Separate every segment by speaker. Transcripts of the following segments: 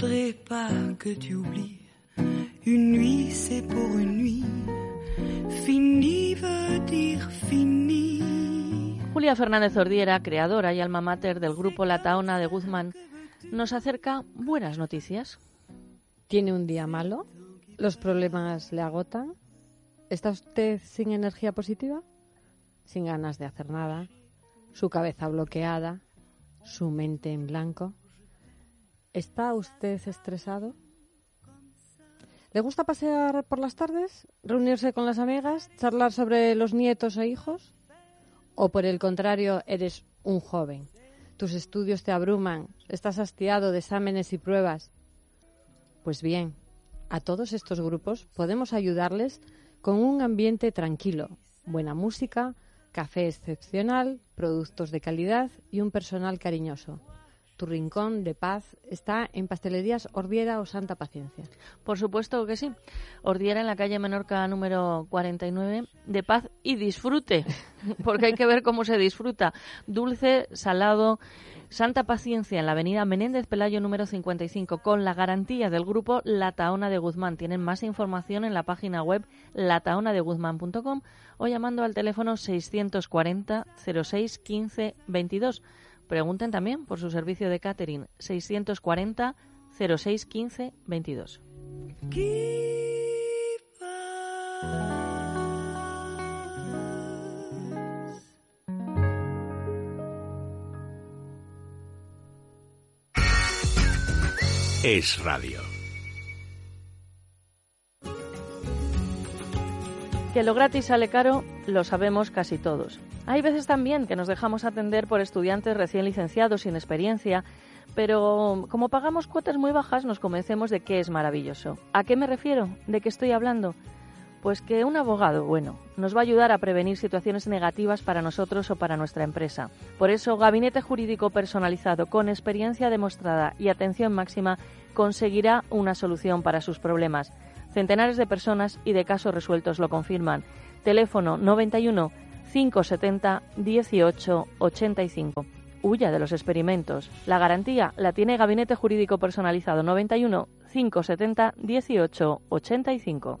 Speaker 1: faudrait pas que tu oublies. Une nuit, c'est pour une nuit. Fini veut dire fini.
Speaker 2: Julia Fernández Ordiera, creadora y alma mater del grupo La Taona de Guzmán, nos acerca buenas noticias.
Speaker 3: ¿Tiene un día malo? ¿Los problemas le agotan? ¿Está usted sin energía positiva? ¿Sin ganas de hacer nada? ¿Su cabeza bloqueada? ¿Su mente en blanco? ¿Está usted estresado? ¿Le gusta pasear por las tardes? ¿Reunirse con las amigas? ¿Charlar sobre los nietos e hijos? ¿O por el contrario, eres un joven? Tus estudios te abruman, estás hastiado de exámenes y pruebas. Pues bien, a todos estos grupos podemos ayudarles con un ambiente tranquilo, buena música, café excepcional, productos de calidad y un personal cariñoso. Tu rincón de paz está en Pastelerías Ordiera o Santa Paciencia.
Speaker 2: Por supuesto que sí. Ordiera en la calle Menorca número 49, de paz y disfrute, porque hay que ver cómo se disfruta. Dulce, salado, Santa Paciencia en la avenida Menéndez Pelayo número 55 con la garantía del grupo La Taona de Guzmán. Tienen más información en la página web lataonadeguzmán.com o llamando al teléfono 640 06 15 22. Pregunten también por su servicio de catering 640 06 15 22.
Speaker 4: Es radio.
Speaker 2: Que lo gratis sale caro, lo sabemos casi todos. Hay veces también que nos dejamos atender por estudiantes recién licenciados sin experiencia, pero como pagamos cuotas muy bajas nos convencemos de que es maravilloso. ¿A qué me refiero? ¿De qué estoy hablando? Pues que un abogado, bueno, nos va a ayudar a prevenir situaciones negativas para nosotros o para nuestra empresa. Por eso, Gabinete Jurídico Personalizado con experiencia demostrada y atención máxima conseguirá una solución para sus problemas. Centenares de personas y de casos resueltos lo confirman. Teléfono 91 570 18 85. Huya de los experimentos. La garantía la tiene Gabinete Jurídico Personalizado 91 570 18 85.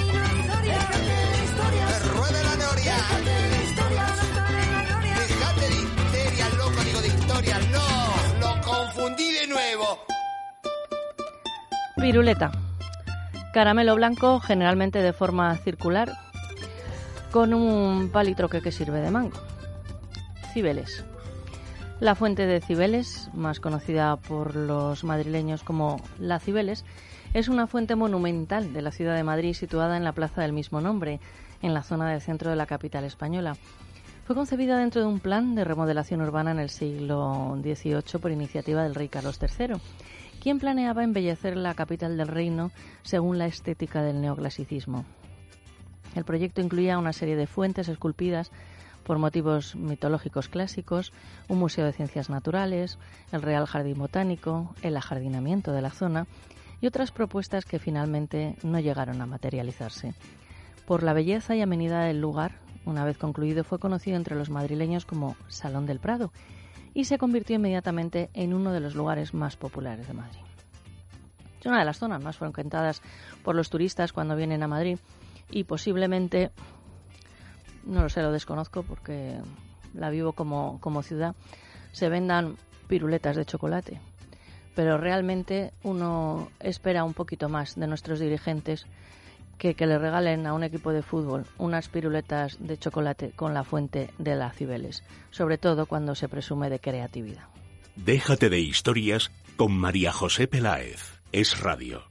Speaker 2: Piruleta. Caramelo blanco, generalmente de forma circular, con un palitroque que sirve de mango. Cibeles. La fuente de Cibeles, más conocida por los madrileños como La Cibeles, es una fuente monumental de la ciudad de Madrid situada en la plaza del mismo nombre, en la zona del centro de la capital española. Fue concebida dentro de un plan de remodelación urbana en el siglo XVIII por iniciativa del rey Carlos III, quien planeaba embellecer la capital del reino según la estética del neoclasicismo. El proyecto incluía una serie de fuentes esculpidas por motivos mitológicos clásicos, un museo de ciencias naturales, el Real Jardín Botánico, el ajardinamiento de la zona y otras propuestas que finalmente no llegaron a materializarse. Por la belleza y amenidad del lugar, una vez concluido, fue conocido entre los madrileños como Salón del Prado y se convirtió inmediatamente en uno de los lugares más populares de Madrid. Es una de las zonas más frecuentadas por los turistas cuando vienen a Madrid y posiblemente, no lo sé, lo desconozco porque la vivo como, como ciudad, se vendan piruletas de chocolate. Pero realmente uno espera un poquito más de nuestros dirigentes que, le regalen a un equipo de fútbol unas piruletas de chocolate con la fuente de la Cibeles, sobre todo cuando se presume de creatividad.
Speaker 4: Déjate de historias con María José Peláez. Es radio.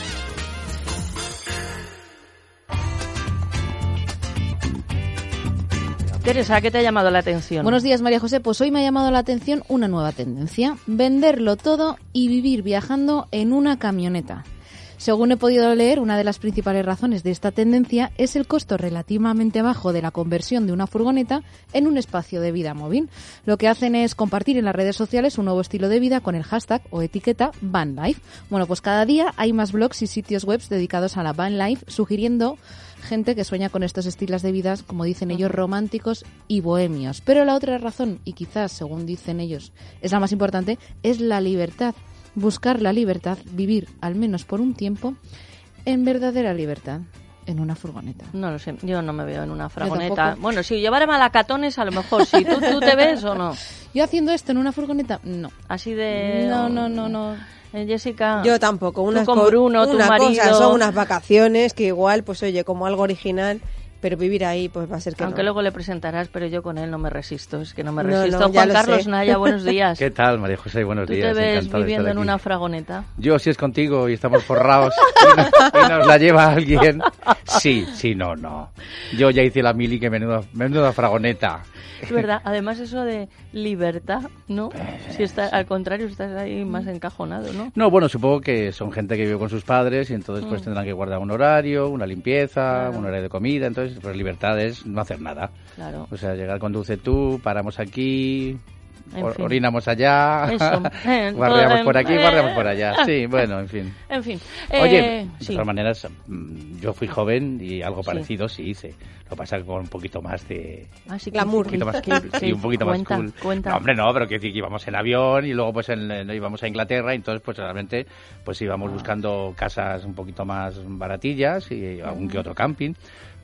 Speaker 2: Teresa, ¿qué te ha llamado la atención?
Speaker 5: Buenos días, María José. Pues hoy me ha llamado la atención una nueva tendencia. Venderlo todo y vivir viajando en una camioneta. Según he podido leer, una de las principales razones de esta tendencia es el costo relativamente bajo de la conversión de una furgoneta en un espacio de vida móvil. Lo que hacen es compartir en las redes sociales un nuevo estilo de vida con el hashtag o etiqueta VanLife. Bueno, pues cada día hay más blogs y sitios web dedicados a la VanLife, sugiriendo gente que sueña con estos estilos de vida, como dicen ellos, románticos y bohemios. Pero la otra razón, y quizás según dicen ellos es la más importante, es la libertad. Buscar la libertad, vivir al menos por un tiempo en verdadera libertad en una furgoneta.
Speaker 2: No lo sé, yo no me veo en una furgoneta. Bueno, si llevara malacatones, a lo mejor sí. ¿Tú, ¿Tú te ves o no?
Speaker 5: Yo haciendo esto en una furgoneta, no.
Speaker 2: Así de...
Speaker 5: No, no, no, no.
Speaker 2: Eh, Jessica.
Speaker 6: Yo tampoco. Una
Speaker 2: con Bruno, tu marido.
Speaker 6: Cosa, son unas vacaciones que igual, pues oye, como algo original, pero vivir ahí pues va a ser que
Speaker 2: Aunque
Speaker 6: no.
Speaker 2: luego le presentarás, pero yo con él no me resisto, es que no me
Speaker 6: No,
Speaker 2: resisto.
Speaker 6: no, ya
Speaker 2: Juan
Speaker 6: lo
Speaker 2: Carlos
Speaker 6: sé.
Speaker 2: Naya, buenos días.
Speaker 7: ¿Qué tal, María José? Buenos
Speaker 2: ¿Tú
Speaker 7: días.
Speaker 2: te ves
Speaker 7: encantado
Speaker 2: viviendo en una fragoneta?
Speaker 7: Yo, si es contigo y estamos forrados y nos, y nos la lleva alguien, sí, sí, no, no. Yo ya hice la mili que menuda, menuda fragoneta.
Speaker 2: Es verdad, además eso de libertad, ¿no? Si está, al contrario, estás ahí más encajonado, ¿no?
Speaker 7: No, bueno, supongo que son gente que vive con sus padres y entonces pues
Speaker 2: Mm.
Speaker 7: tendrán que guardar un horario, una limpieza,
Speaker 2: Claro.
Speaker 7: un horario de comida, entonces pues libertad es no hacer nada.
Speaker 2: Claro.
Speaker 7: O sea, llegar, conduce tú, paramos aquí,
Speaker 2: En
Speaker 7: or-
Speaker 2: fin.
Speaker 7: orinamos allá,
Speaker 2: todo,
Speaker 7: por aquí,
Speaker 2: eh,
Speaker 7: guardeamos por allá. Sí, bueno, en fin.
Speaker 2: En fin.
Speaker 7: Oye,
Speaker 2: eh,
Speaker 7: de
Speaker 2: sí.
Speaker 7: todas maneras, mm, yo fui joven y algo
Speaker 2: Sí.
Speaker 7: parecido sí hice. Lo pasa que con un poquito más de...
Speaker 2: Ah, sí,
Speaker 6: Glamour.
Speaker 7: Un poquito más
Speaker 2: ¿Qué-
Speaker 7: cool, sí, un poquito
Speaker 2: cuenta,
Speaker 7: más cool.
Speaker 2: Cuenta.
Speaker 7: No, hombre, no, pero que decir que íbamos en avión y luego pues en- en- íbamos a Inglaterra y entonces pues realmente pues íbamos buscando casas un poquito más baratillas y algún que otro camping,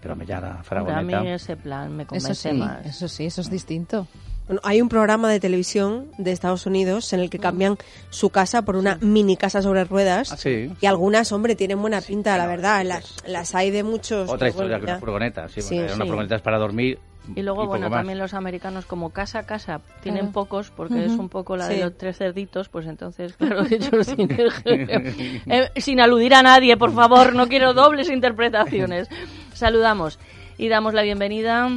Speaker 7: pero me ya la
Speaker 2: Hombre, a
Speaker 7: fragoneta.
Speaker 2: mí ese plan me
Speaker 5: Eso
Speaker 2: convence
Speaker 5: sí,
Speaker 2: más.
Speaker 5: eso sí, eso es distinto.
Speaker 6: Bueno, hay un programa de televisión de Estados Unidos en el que cambian su casa por una mini casa sobre ruedas.
Speaker 7: Ah, sí.
Speaker 6: Y algunas, hombre, tienen buena pinta, la verdad. Las, las hay de muchos.
Speaker 7: Otra
Speaker 6: que,
Speaker 7: historia
Speaker 6: bueno,
Speaker 7: que furgoneta, sí,
Speaker 6: Sí,
Speaker 7: porque una
Speaker 2: sí.
Speaker 7: furgoneta es para dormir
Speaker 2: Y luego,
Speaker 7: poco
Speaker 2: bueno,
Speaker 7: más.
Speaker 2: también los americanos como casa a casa tienen
Speaker 5: Claro.
Speaker 2: pocos porque es
Speaker 5: Ujú.
Speaker 2: un poco la de
Speaker 6: Sí.
Speaker 2: los tres cerditos, pues entonces, claro, ellos sin, Eh, sin aludir a nadie, por favor, no quiero dobles interpretaciones. Saludamos y damos la bienvenida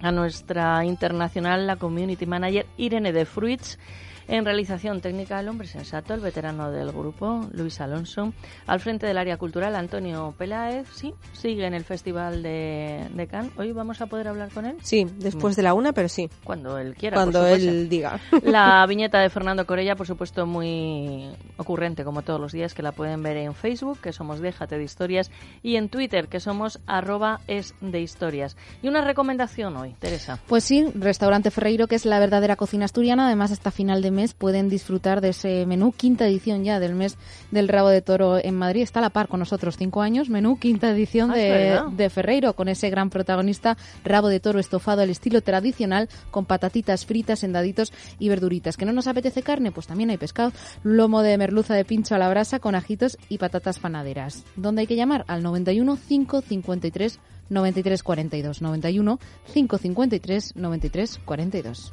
Speaker 2: a nuestra internacional, la Community Manager Irene de Fruits. En realización técnica, el hombre sensato, el veterano del grupo, Luis Alonso. Al frente del área cultural, Antonio Peláez. Sí, sigue en el Festival de, de Cannes. Hoy vamos a poder hablar con él.
Speaker 6: Sí, después de la una, pero sí.
Speaker 2: Cuando él quiera.
Speaker 6: Cuando
Speaker 2: por
Speaker 6: él diga.
Speaker 2: La viñeta de Fernando Corella, por supuesto, muy ocurrente, como todos los días, que la pueden ver en Facebook, que somos Déjate de Historias, y en Twitter, que somos arroba es de historias. Y una recomendación hoy, Teresa.
Speaker 5: Pues sí, Restaurante Ferreiro, que es la verdadera cocina asturiana. Además, hasta final de mes pueden disfrutar de ese menú, quinta edición ya del mes del rabo de toro en Madrid. Está a la par con nosotros, cinco años, menú, quinta edición
Speaker 2: Ah,
Speaker 5: de, de Ferreiro, con ese gran protagonista, rabo de toro estofado al estilo tradicional, con patatitas fritas, endaditos y verduritas. ¿Que no nos apetece carne? Pues también hay pescado, lomo de merluza de pincho a la brasa con ajitos y patatas panaderas. ¿Dónde hay que llamar? Al 91 553 93 42. 91 553 93 42.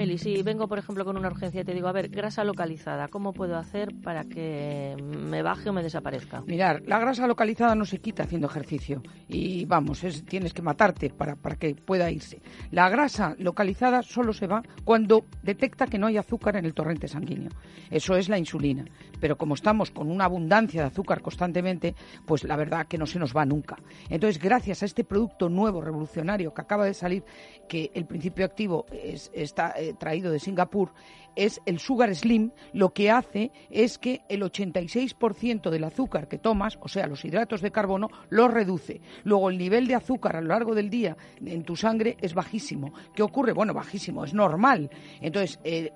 Speaker 2: Si vengo, por ejemplo, con una urgencia y te digo, a ver, grasa localizada, ¿cómo puedo hacer para que me baje o me desaparezca?
Speaker 8: Mirar, la grasa localizada no se quita haciendo ejercicio. Y vamos, es, tienes que matarte para, para que pueda irse. La grasa localizada solo se va cuando detecta que no hay azúcar en el torrente sanguíneo. Eso es la insulina. Pero como estamos con una abundancia de azúcar constantemente, pues la verdad que no se nos va nunca. Entonces, gracias a este producto nuevo, revolucionario, que acaba de salir, que el principio activo es, está traído de Singapur, es el Sugar Slim, lo que hace es que el 86% del azúcar que tomas, o sea, los hidratos de carbono, lo reduce. Luego, el nivel de azúcar a lo largo del día en tu sangre es bajísimo. ¿Qué ocurre? Bueno, bajísimo, es normal. Entonces, eh,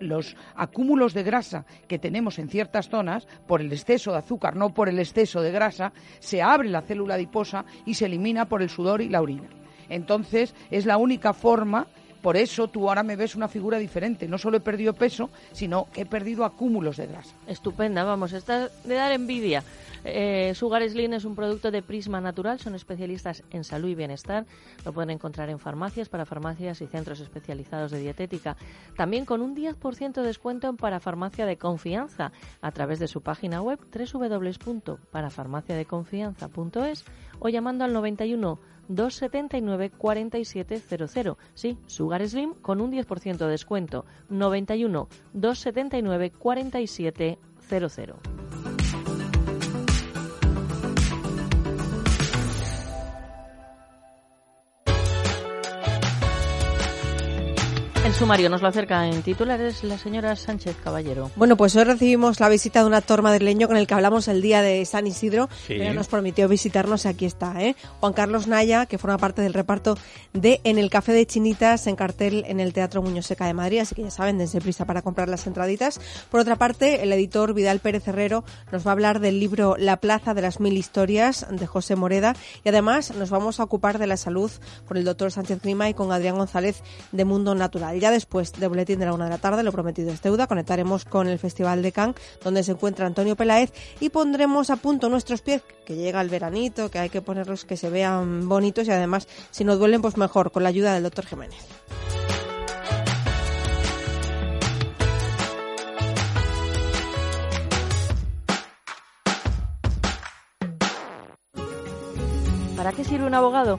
Speaker 8: los acúmulos de grasa que tenemos en ciertas zonas, por el exceso de azúcar, no por el exceso de grasa, se abre la célula adiposa y se elimina por el sudor y la orina. Entonces, es la única forma por eso tú ahora me ves una figura diferente. No solo he perdido peso, sino que he perdido acúmulos de grasa.
Speaker 2: Estupenda, vamos, está de dar envidia. Eh, Sugar Slim es un producto de Prisma Natural, son especialistas en salud y bienestar. Lo pueden encontrar en farmacias, para farmacias y centros especializados de dietética. También con un 10% de descuento en Parafarmacia de Confianza a través de su página web www.parafarmaciadeconfianza.es o llamando al 91 279 4700. Sí, Sugar Slim con un 10% de descuento. 91 279 4700. Sumario nos lo acerca en titulares la señora Sánchez Caballero.
Speaker 6: Bueno, pues hoy recibimos la visita de un actor madrileño con el que hablamos el día de San Isidro,
Speaker 7: Sí.
Speaker 6: pero nos prometió visitarnos y aquí está, ¿eh? Juan Carlos Naya, que forma parte del reparto de En el Café de Chinitas en cartel en el Teatro Muñoz Seca de Madrid, así que ya saben, dense prisa para comprar las entraditas. Por otra parte, el editor Vidal Pérez Herrero nos va a hablar del libro La Plaza de las Mil Historias de José Moreda y además nos vamos a ocupar de la salud con el doctor Sánchez Clima y con Adrián González de Mundo Natural. Ya después de Boletín de la Una de la tarde, lo prometido es deuda, conectaremos con el Festival de Cannes, donde se encuentra Antonio Peláez, y pondremos a punto nuestros pies, que llega el veranito, que hay que ponerlos que se vean bonitos y además, si nos duelen, pues mejor, con la ayuda del doctor Jiménez.
Speaker 2: ¿Para qué sirve un abogado?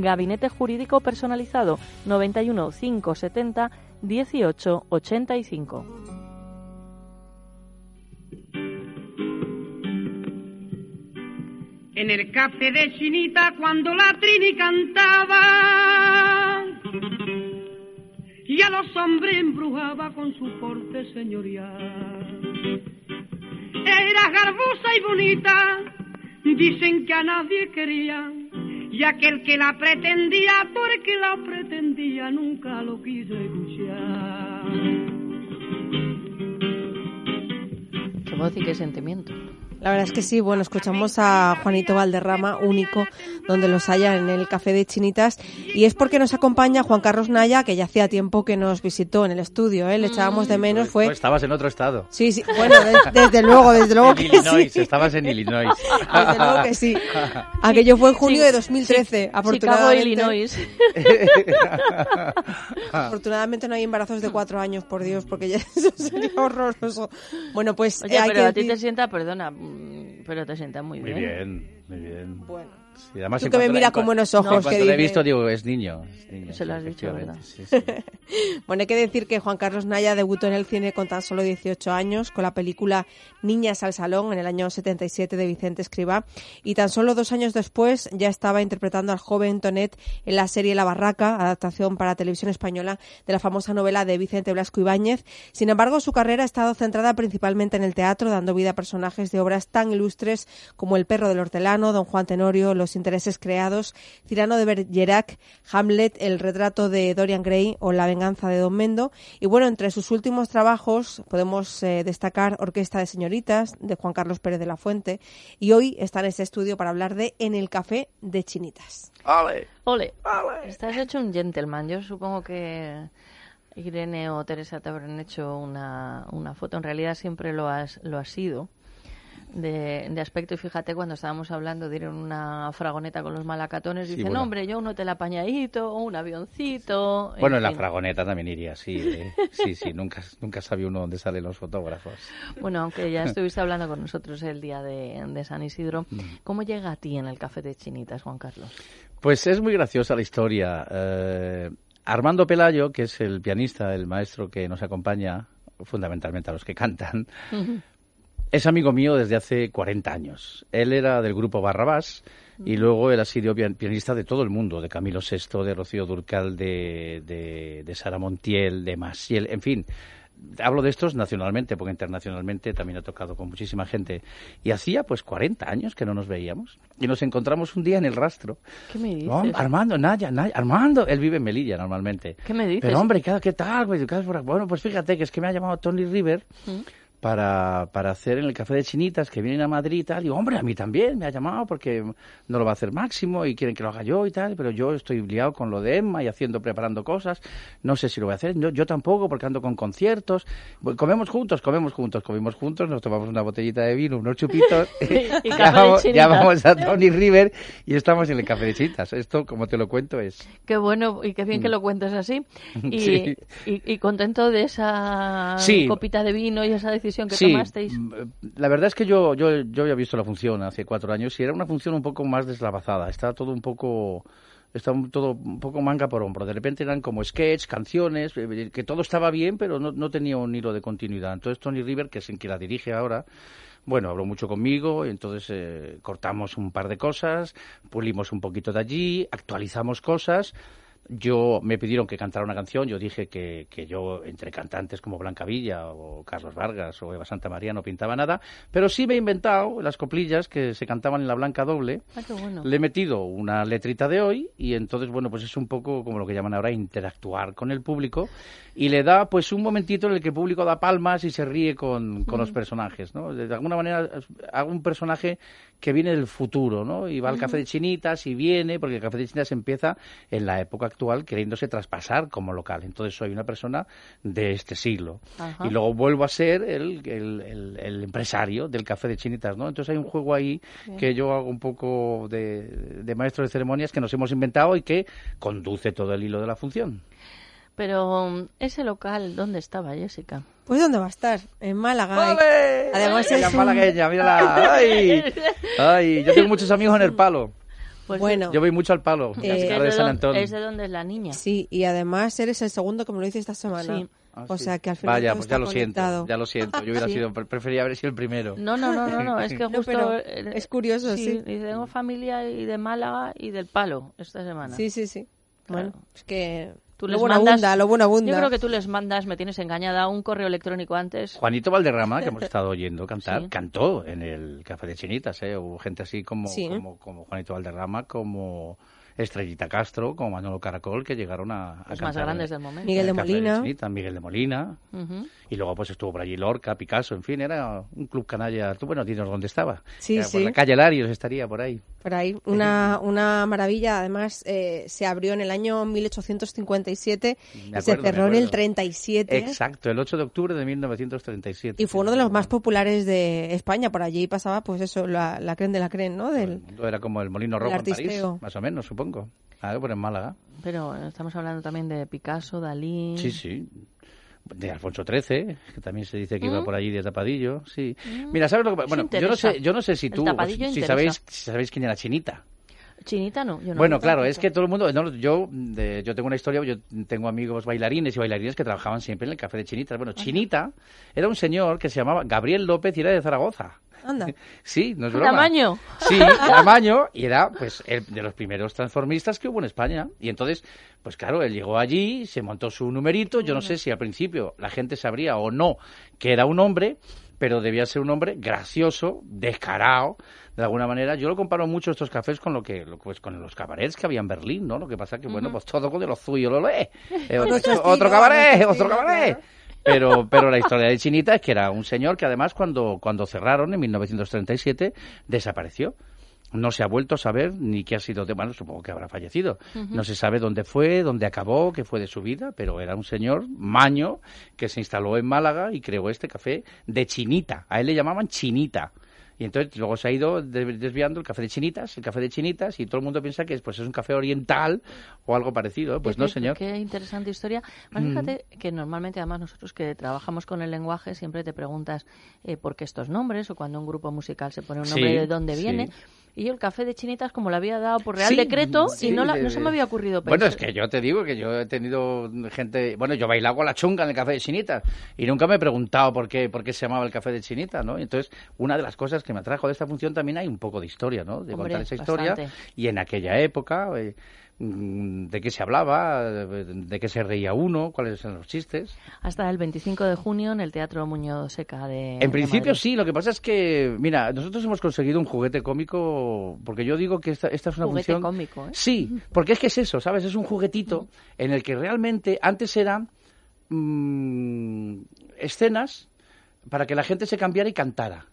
Speaker 2: Gabinete Jurídico Personalizado 91 570 18 85.
Speaker 9: En el café de Chinita cuando la Trini cantaba y a los hombres embrujaba con su porte señorial. Era garbosa y bonita, dicen que a nadie quería y aquel que la pretendía porque la pretendía nunca lo quiso escuchar.
Speaker 2: Qué voz y qué sentimiento.
Speaker 6: La verdad es que sí, bueno, escuchamos a Juanito Valderrama, único, donde los haya en el Café de Chinitas, y es porque nos acompaña Juan Carlos Naya, que ya hacía tiempo que nos visitó en el estudio, ¿eh? le echábamos de menos, fue...
Speaker 7: Pues estabas en otro estado.
Speaker 6: Sí, sí, bueno, de- desde luego, desde luego
Speaker 7: En
Speaker 6: que
Speaker 7: Illinois,
Speaker 6: sí.
Speaker 7: estabas en Illinois.
Speaker 6: Desde luego que sí. Aquello fue en junio
Speaker 2: Sí,
Speaker 6: de 2013,
Speaker 2: sí,
Speaker 6: afortunadamente.
Speaker 2: Chicago, Illinois.
Speaker 6: Afortunadamente no hay embarazos de cuatro años, por Dios, porque ya eso sería horroroso. Bueno, pues
Speaker 2: Oye,
Speaker 6: eh, hay
Speaker 2: pero
Speaker 6: que
Speaker 2: a ti
Speaker 6: decir-
Speaker 2: te sienta, perdona, pero te sienta muy
Speaker 7: Muy
Speaker 2: bien.
Speaker 7: bien, muy bien.
Speaker 6: Bueno.
Speaker 7: Sí, además,
Speaker 6: Tú que me
Speaker 7: cuanto-
Speaker 6: mira
Speaker 7: en
Speaker 6: con buenos ojos,
Speaker 7: en
Speaker 6: que
Speaker 7: le he visto, digo, es niño. es niño,
Speaker 2: Se lo has dicho, ¿verdad?
Speaker 7: sí, sí.
Speaker 6: Bueno, hay que decir que Juan Carlos Naya debutó en el cine con tan solo 18 años con la película Niñas al Salón en el año 77 de Vicente Escribá y tan solo dos años después ya estaba interpretando al joven Tonet en la serie La Barraca, adaptación para televisión española de la famosa novela de Vicente Blasco Ibáñez. Sin embargo, su carrera ha estado centrada principalmente en el teatro, dando vida a personajes de obras tan ilustres como El perro del hortelano, Don Juan Tenorio, los intereses creados, Cirano de Bergerac, Hamlet, el retrato de Dorian Gray o La venganza de Don Mendo. Y bueno, entre sus últimos trabajos podemos eh, destacar Orquesta de Señoritas de Juan Carlos Pérez de la Fuente y hoy está en este estudio para hablar de En el Café de Chinitas.
Speaker 7: ¡Ale!
Speaker 2: Ole, estás hecho un gentleman. Yo supongo que Irene o Teresa te habrán hecho una, una foto. En realidad siempre lo has, lo has sido. De, de aspecto y fíjate cuando estábamos hablando de ir en una fragoneta con los malacatones
Speaker 7: Sí,
Speaker 2: dicen
Speaker 7: bueno.
Speaker 2: hombre yo un hotel apañadito un avioncito
Speaker 7: Bueno, en la fragoneta también iría, sí. ¿eh? Sí, sí, nunca, nunca sabe uno dónde salen los fotógrafos.
Speaker 2: Bueno, aunque ya estuviste hablando con nosotros el día de, de San Isidro,
Speaker 7: Mm.
Speaker 2: ¿cómo llega a ti en el café de Chinitas, Juan Carlos?
Speaker 7: Pues es muy graciosa la historia. Eh, Armando Pelayo, que es el pianista, el maestro que nos acompaña, fundamentalmente a los que cantan, es amigo mío desde hace 40 años. Él era del grupo Barrabás y luego él ha sido pian- pianista de todo el mundo, de Camilo VI, de Rocío Durcal, de, de, de Sara Montiel, de Masiel, en fin. Hablo de estos nacionalmente, porque internacionalmente también ha tocado con muchísima gente. Y hacía pues 40 años que no nos veíamos. Y nos encontramos un día en el rastro.
Speaker 2: ¿Qué me dices?
Speaker 7: No, Armando, Naya, Naya, Armando, él vive en Melilla normalmente.
Speaker 2: ¿Qué me dices?
Speaker 7: Pero hombre, ¿qué, qué tal? Bueno, pues fíjate que es que me ha llamado Tony River
Speaker 2: ¿Mm?
Speaker 7: Para, para hacer en el Café de Chinitas, que vienen a Madrid y tal. Y hombre, a mí también me ha llamado porque no lo va a hacer Máximo y quieren que lo haga yo y tal. Pero yo estoy liado con lo de Emma y haciendo, preparando cosas. No sé si lo voy a hacer. Yo, yo tampoco porque ando con conciertos. Comemos juntos, comemos juntos, comimos juntos, nos tomamos una botellita de vino, unos chupitos.
Speaker 2: Y de
Speaker 7: llamamos,
Speaker 2: Chinitas.
Speaker 7: llamamos a Tony River y estamos en el Café de Chinitas. Esto, como te lo cuento, es...
Speaker 2: Qué bueno y qué bien que lo cuentes así. Y,
Speaker 7: Sí.
Speaker 2: y, y contento de esa
Speaker 7: Sí.
Speaker 2: copita de vino y esa decisión que
Speaker 7: Sí,
Speaker 2: tomasteis.
Speaker 7: mm, la verdad es que yo, yo, yo había visto la función hace cuatro años y era una función un poco más deslavazada. Estaba todo un poco estaba todo un poco manga por hombro. De repente eran como sketch, canciones, eh, que todo estaba bien, pero no, no tenía un hilo de continuidad. Entonces Tony River, que es el que la dirige ahora, bueno, habló mucho conmigo, y entonces eh, cortamos un par de cosas, pulimos un poquito de allí, actualizamos cosas. Yo me pidieron que cantara una canción, yo dije que, que yo entre cantantes como Blanca Villa o Carlos Vargas o Eva Santa María no pintaba nada, pero sí me he inventado las coplillas que se cantaban en la Blanca Doble.
Speaker 2: Ah, qué bueno.
Speaker 7: Le he metido una letrita de hoy y entonces, bueno, pues es un poco como lo que llaman ahora interactuar con el público y le da pues un momentito en el que el público da palmas y se ríe con, con los personajes, ¿no? De alguna manera hago un personaje que viene del futuro, ¿no? Y va al café de chinitas y viene, porque el café de chinitas empieza en la época actual queriéndose traspasar como local. Entonces soy una persona de este siglo.
Speaker 2: Ajá.
Speaker 7: Y luego vuelvo a ser el, el, el- el empresario del café de chinitas, ¿no? Entonces hay un juego ahí
Speaker 2: Bien.
Speaker 7: que yo hago un poco de, de maestro de ceremonias que nos hemos inventado y que conduce todo el hilo de la función.
Speaker 2: Pero mm, ese local, ¿dónde estaba, Jessica?
Speaker 6: Pues ¿dónde va a estar? En Málaga.
Speaker 7: ¡Ole!
Speaker 6: Además es un-
Speaker 7: malagueña, mírala. ¡Ay! ¡Ay! Yo tengo muchos amigos en el palo.
Speaker 2: Pues
Speaker 6: Bueno.
Speaker 7: Yo voy mucho al palo,
Speaker 6: Eh,
Speaker 2: es, de
Speaker 7: San Antón.
Speaker 2: es de donde es la niña.
Speaker 6: Sí, y además eres el segundo que me lo dice esta semana.
Speaker 2: Sí.
Speaker 7: Ah,
Speaker 6: o
Speaker 7: sí.
Speaker 6: sea que al final
Speaker 7: Vaya,
Speaker 6: todo
Speaker 7: pues
Speaker 6: está
Speaker 7: ya lo siento,
Speaker 6: conectado.
Speaker 7: ya lo siento. Yo hubiera
Speaker 2: Sí.
Speaker 7: sido, prefería haber sido el primero.
Speaker 2: No, no, no, no, no, es que
Speaker 6: No,
Speaker 2: justo...
Speaker 6: pero
Speaker 2: eh,
Speaker 6: es curioso, sí.
Speaker 2: y tengo familia y de Málaga y del Palo esta semana.
Speaker 6: Sí, sí, sí.
Speaker 2: Claro.
Speaker 6: Bueno, es que
Speaker 2: Tú
Speaker 6: lo
Speaker 2: les
Speaker 6: bueno
Speaker 2: mandas-
Speaker 6: abunda, lo bueno abunda.
Speaker 2: Yo creo que tú les mandas, me tienes engañada, un correo electrónico antes.
Speaker 7: Juanito Valderrama, que hemos estado oyendo cantar,
Speaker 2: Sí.
Speaker 7: cantó en el Café de Chinitas, ¿eh? Hubo gente así como,
Speaker 6: Sí.
Speaker 7: como, como Juanito Valderrama, como Estrellita Castro, como Manolo Caracol, que llegaron a, a
Speaker 2: Los
Speaker 7: cantar
Speaker 2: más grandes
Speaker 7: en-
Speaker 2: del momento.
Speaker 6: Miguel de Molina.
Speaker 7: Chinitas, Miguel de Molina.
Speaker 2: Ujú.
Speaker 7: Y luego pues estuvo por allí Lorca, Picasso, en fin, era un club canalla. Tú, bueno, dinos dónde estaba.
Speaker 6: Sí,
Speaker 7: Era
Speaker 6: sí.
Speaker 7: Por la calle Larios estaría por ahí.
Speaker 6: Por ahí, una, una maravilla. Además, eh, se abrió en el año 1857
Speaker 7: Me
Speaker 6: y se
Speaker 7: acuerdo,
Speaker 6: cerró en el
Speaker 7: acuerdo.
Speaker 6: 37.
Speaker 7: Exacto, el 8 de octubre de 1937.
Speaker 6: Y fue uno de los más populares de España. Por allí pasaba, pues eso, la, la creen de la creen, ¿no? Del,
Speaker 7: Era como el Molino Rojo en París, más o menos, supongo. Algo por en Málaga.
Speaker 2: Pero estamos hablando también de Picasso, Dalí.
Speaker 7: Sí, sí. De Alfonso XIII, que también se dice que iba
Speaker 2: Mm.
Speaker 7: por allí de tapadillo, sí. Mira, ¿sabes lo que Bueno, yo no sé, yo no sé si tú, si
Speaker 2: interesa.
Speaker 7: sabéis, si sabéis quién era Chinita.
Speaker 2: Chinita no. Yo no
Speaker 7: bueno,
Speaker 2: no
Speaker 7: claro, es que todo el mundo, no, yo, de- yo tengo una historia, yo tengo amigos bailarines y bailarines que trabajaban siempre en el café de Chinitas. Bueno, Chinita era un señor que se llamaba Gabriel López y era de Zaragoza.
Speaker 6: Anda.
Speaker 7: Sí, no es broma.
Speaker 2: Tamaño.
Speaker 7: Sí, tamaño, y era pues el de los primeros transformistas que hubo en España. Y entonces, pues claro, él llegó allí, se montó su numerito. Yo no sé si al principio la gente sabría o no que era un hombre, pero debía ser un hombre gracioso, descarado, de alguna manera. Yo lo comparo mucho estos cafés con lo que, pues con los cabarets que había en Berlín, ¿no? Lo que pasa que, bueno, pues todo con de lo suyo lo lee. Eh, otro, otro cabaret, otro cabaret. Pero, pero la historia de Chinita es que era un señor que además cuando, cuando cerraron en 1937 desapareció. No se ha vuelto a saber ni qué ha sido de, bueno, supongo que habrá fallecido. No se sabe dónde fue, dónde acabó, qué fue de su vida, pero era un señor maño que se instaló en Málaga y creó este café de Chinita. A él le llamaban Chinita. Y entonces luego se ha ido de- desviando el café de chinitas, el café de chinitas, y todo el mundo piensa que pues, es un café oriental o algo parecido. Pues no, señor.
Speaker 2: Qué interesante historia. Más
Speaker 7: Mm.
Speaker 2: fíjate que normalmente, además, nosotros que trabajamos con el lenguaje, siempre te preguntas eh, por qué estos nombres o cuando un grupo musical se pone un nombre
Speaker 7: Sí,
Speaker 2: de dónde
Speaker 7: sí.
Speaker 2: Y yo el café de chinitas, como lo había dado por Real
Speaker 7: Sí,
Speaker 2: Decreto,
Speaker 7: sí,
Speaker 2: y no, la- no se me había ocurrido
Speaker 7: Bueno,
Speaker 2: pensar.
Speaker 7: es que yo te digo que yo he tenido gente... Bueno, yo bailaba con la chunga en el café de Chinita y nunca me he preguntado por qué, por qué se llamaba el café de Chinita, ¿no? Entonces, una de las cosas que me atrajo de esta función también hay un poco de historia, ¿no? De
Speaker 2: Hombre,
Speaker 7: contar esa historia
Speaker 2: bastante.
Speaker 7: y en aquella época... eh, de qué se hablaba, de, qué se reía uno, cuáles eran los chistes.
Speaker 2: Hasta el 25 de junio en el Teatro Muñoz Seca de
Speaker 7: En principio sí, lo que pasa es que, mira, nosotros hemos conseguido un juguete cómico, porque yo digo que esta, esta es una
Speaker 2: Juguete
Speaker 7: función...
Speaker 2: cómico, ¿eh?
Speaker 7: Sí, porque es que es eso, ¿sabes? Es un juguetito en el que realmente antes eran mm, escenas para que la gente se cambiara y cantara.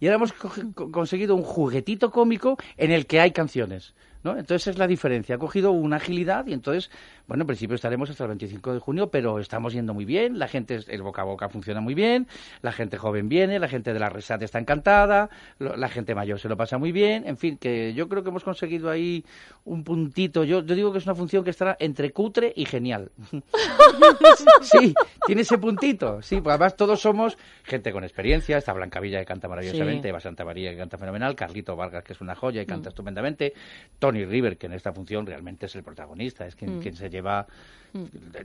Speaker 7: Y ahora hemos co- conseguido un juguetito cómico en el que hay canciones. ¿No? Entonces es la diferencia. Ha cogido una agilidad y entonces, bueno, en principio estaremos hasta el 25 de junio, pero estamos yendo muy bien. La gente, el boca a boca funciona muy bien. La gente joven viene, la gente de la resat está encantada, lo- la gente mayor se lo pasa muy bien. En fin, que yo creo que hemos conseguido ahí un puntito. Yo, yo digo que es una función que estará entre cutre y genial. sí, tiene ese puntito. Sí, porque además todos somos gente con experiencia. Está Blanca Villa que canta maravillosamente,
Speaker 2: Sí.
Speaker 7: Eva Santa María que canta fenomenal, Carlito Vargas que es una joya y canta
Speaker 2: Mm.
Speaker 7: estupendamente, Tony River que en esta función realmente es el protagonista, es quien,
Speaker 2: Mm.
Speaker 7: quien se lleva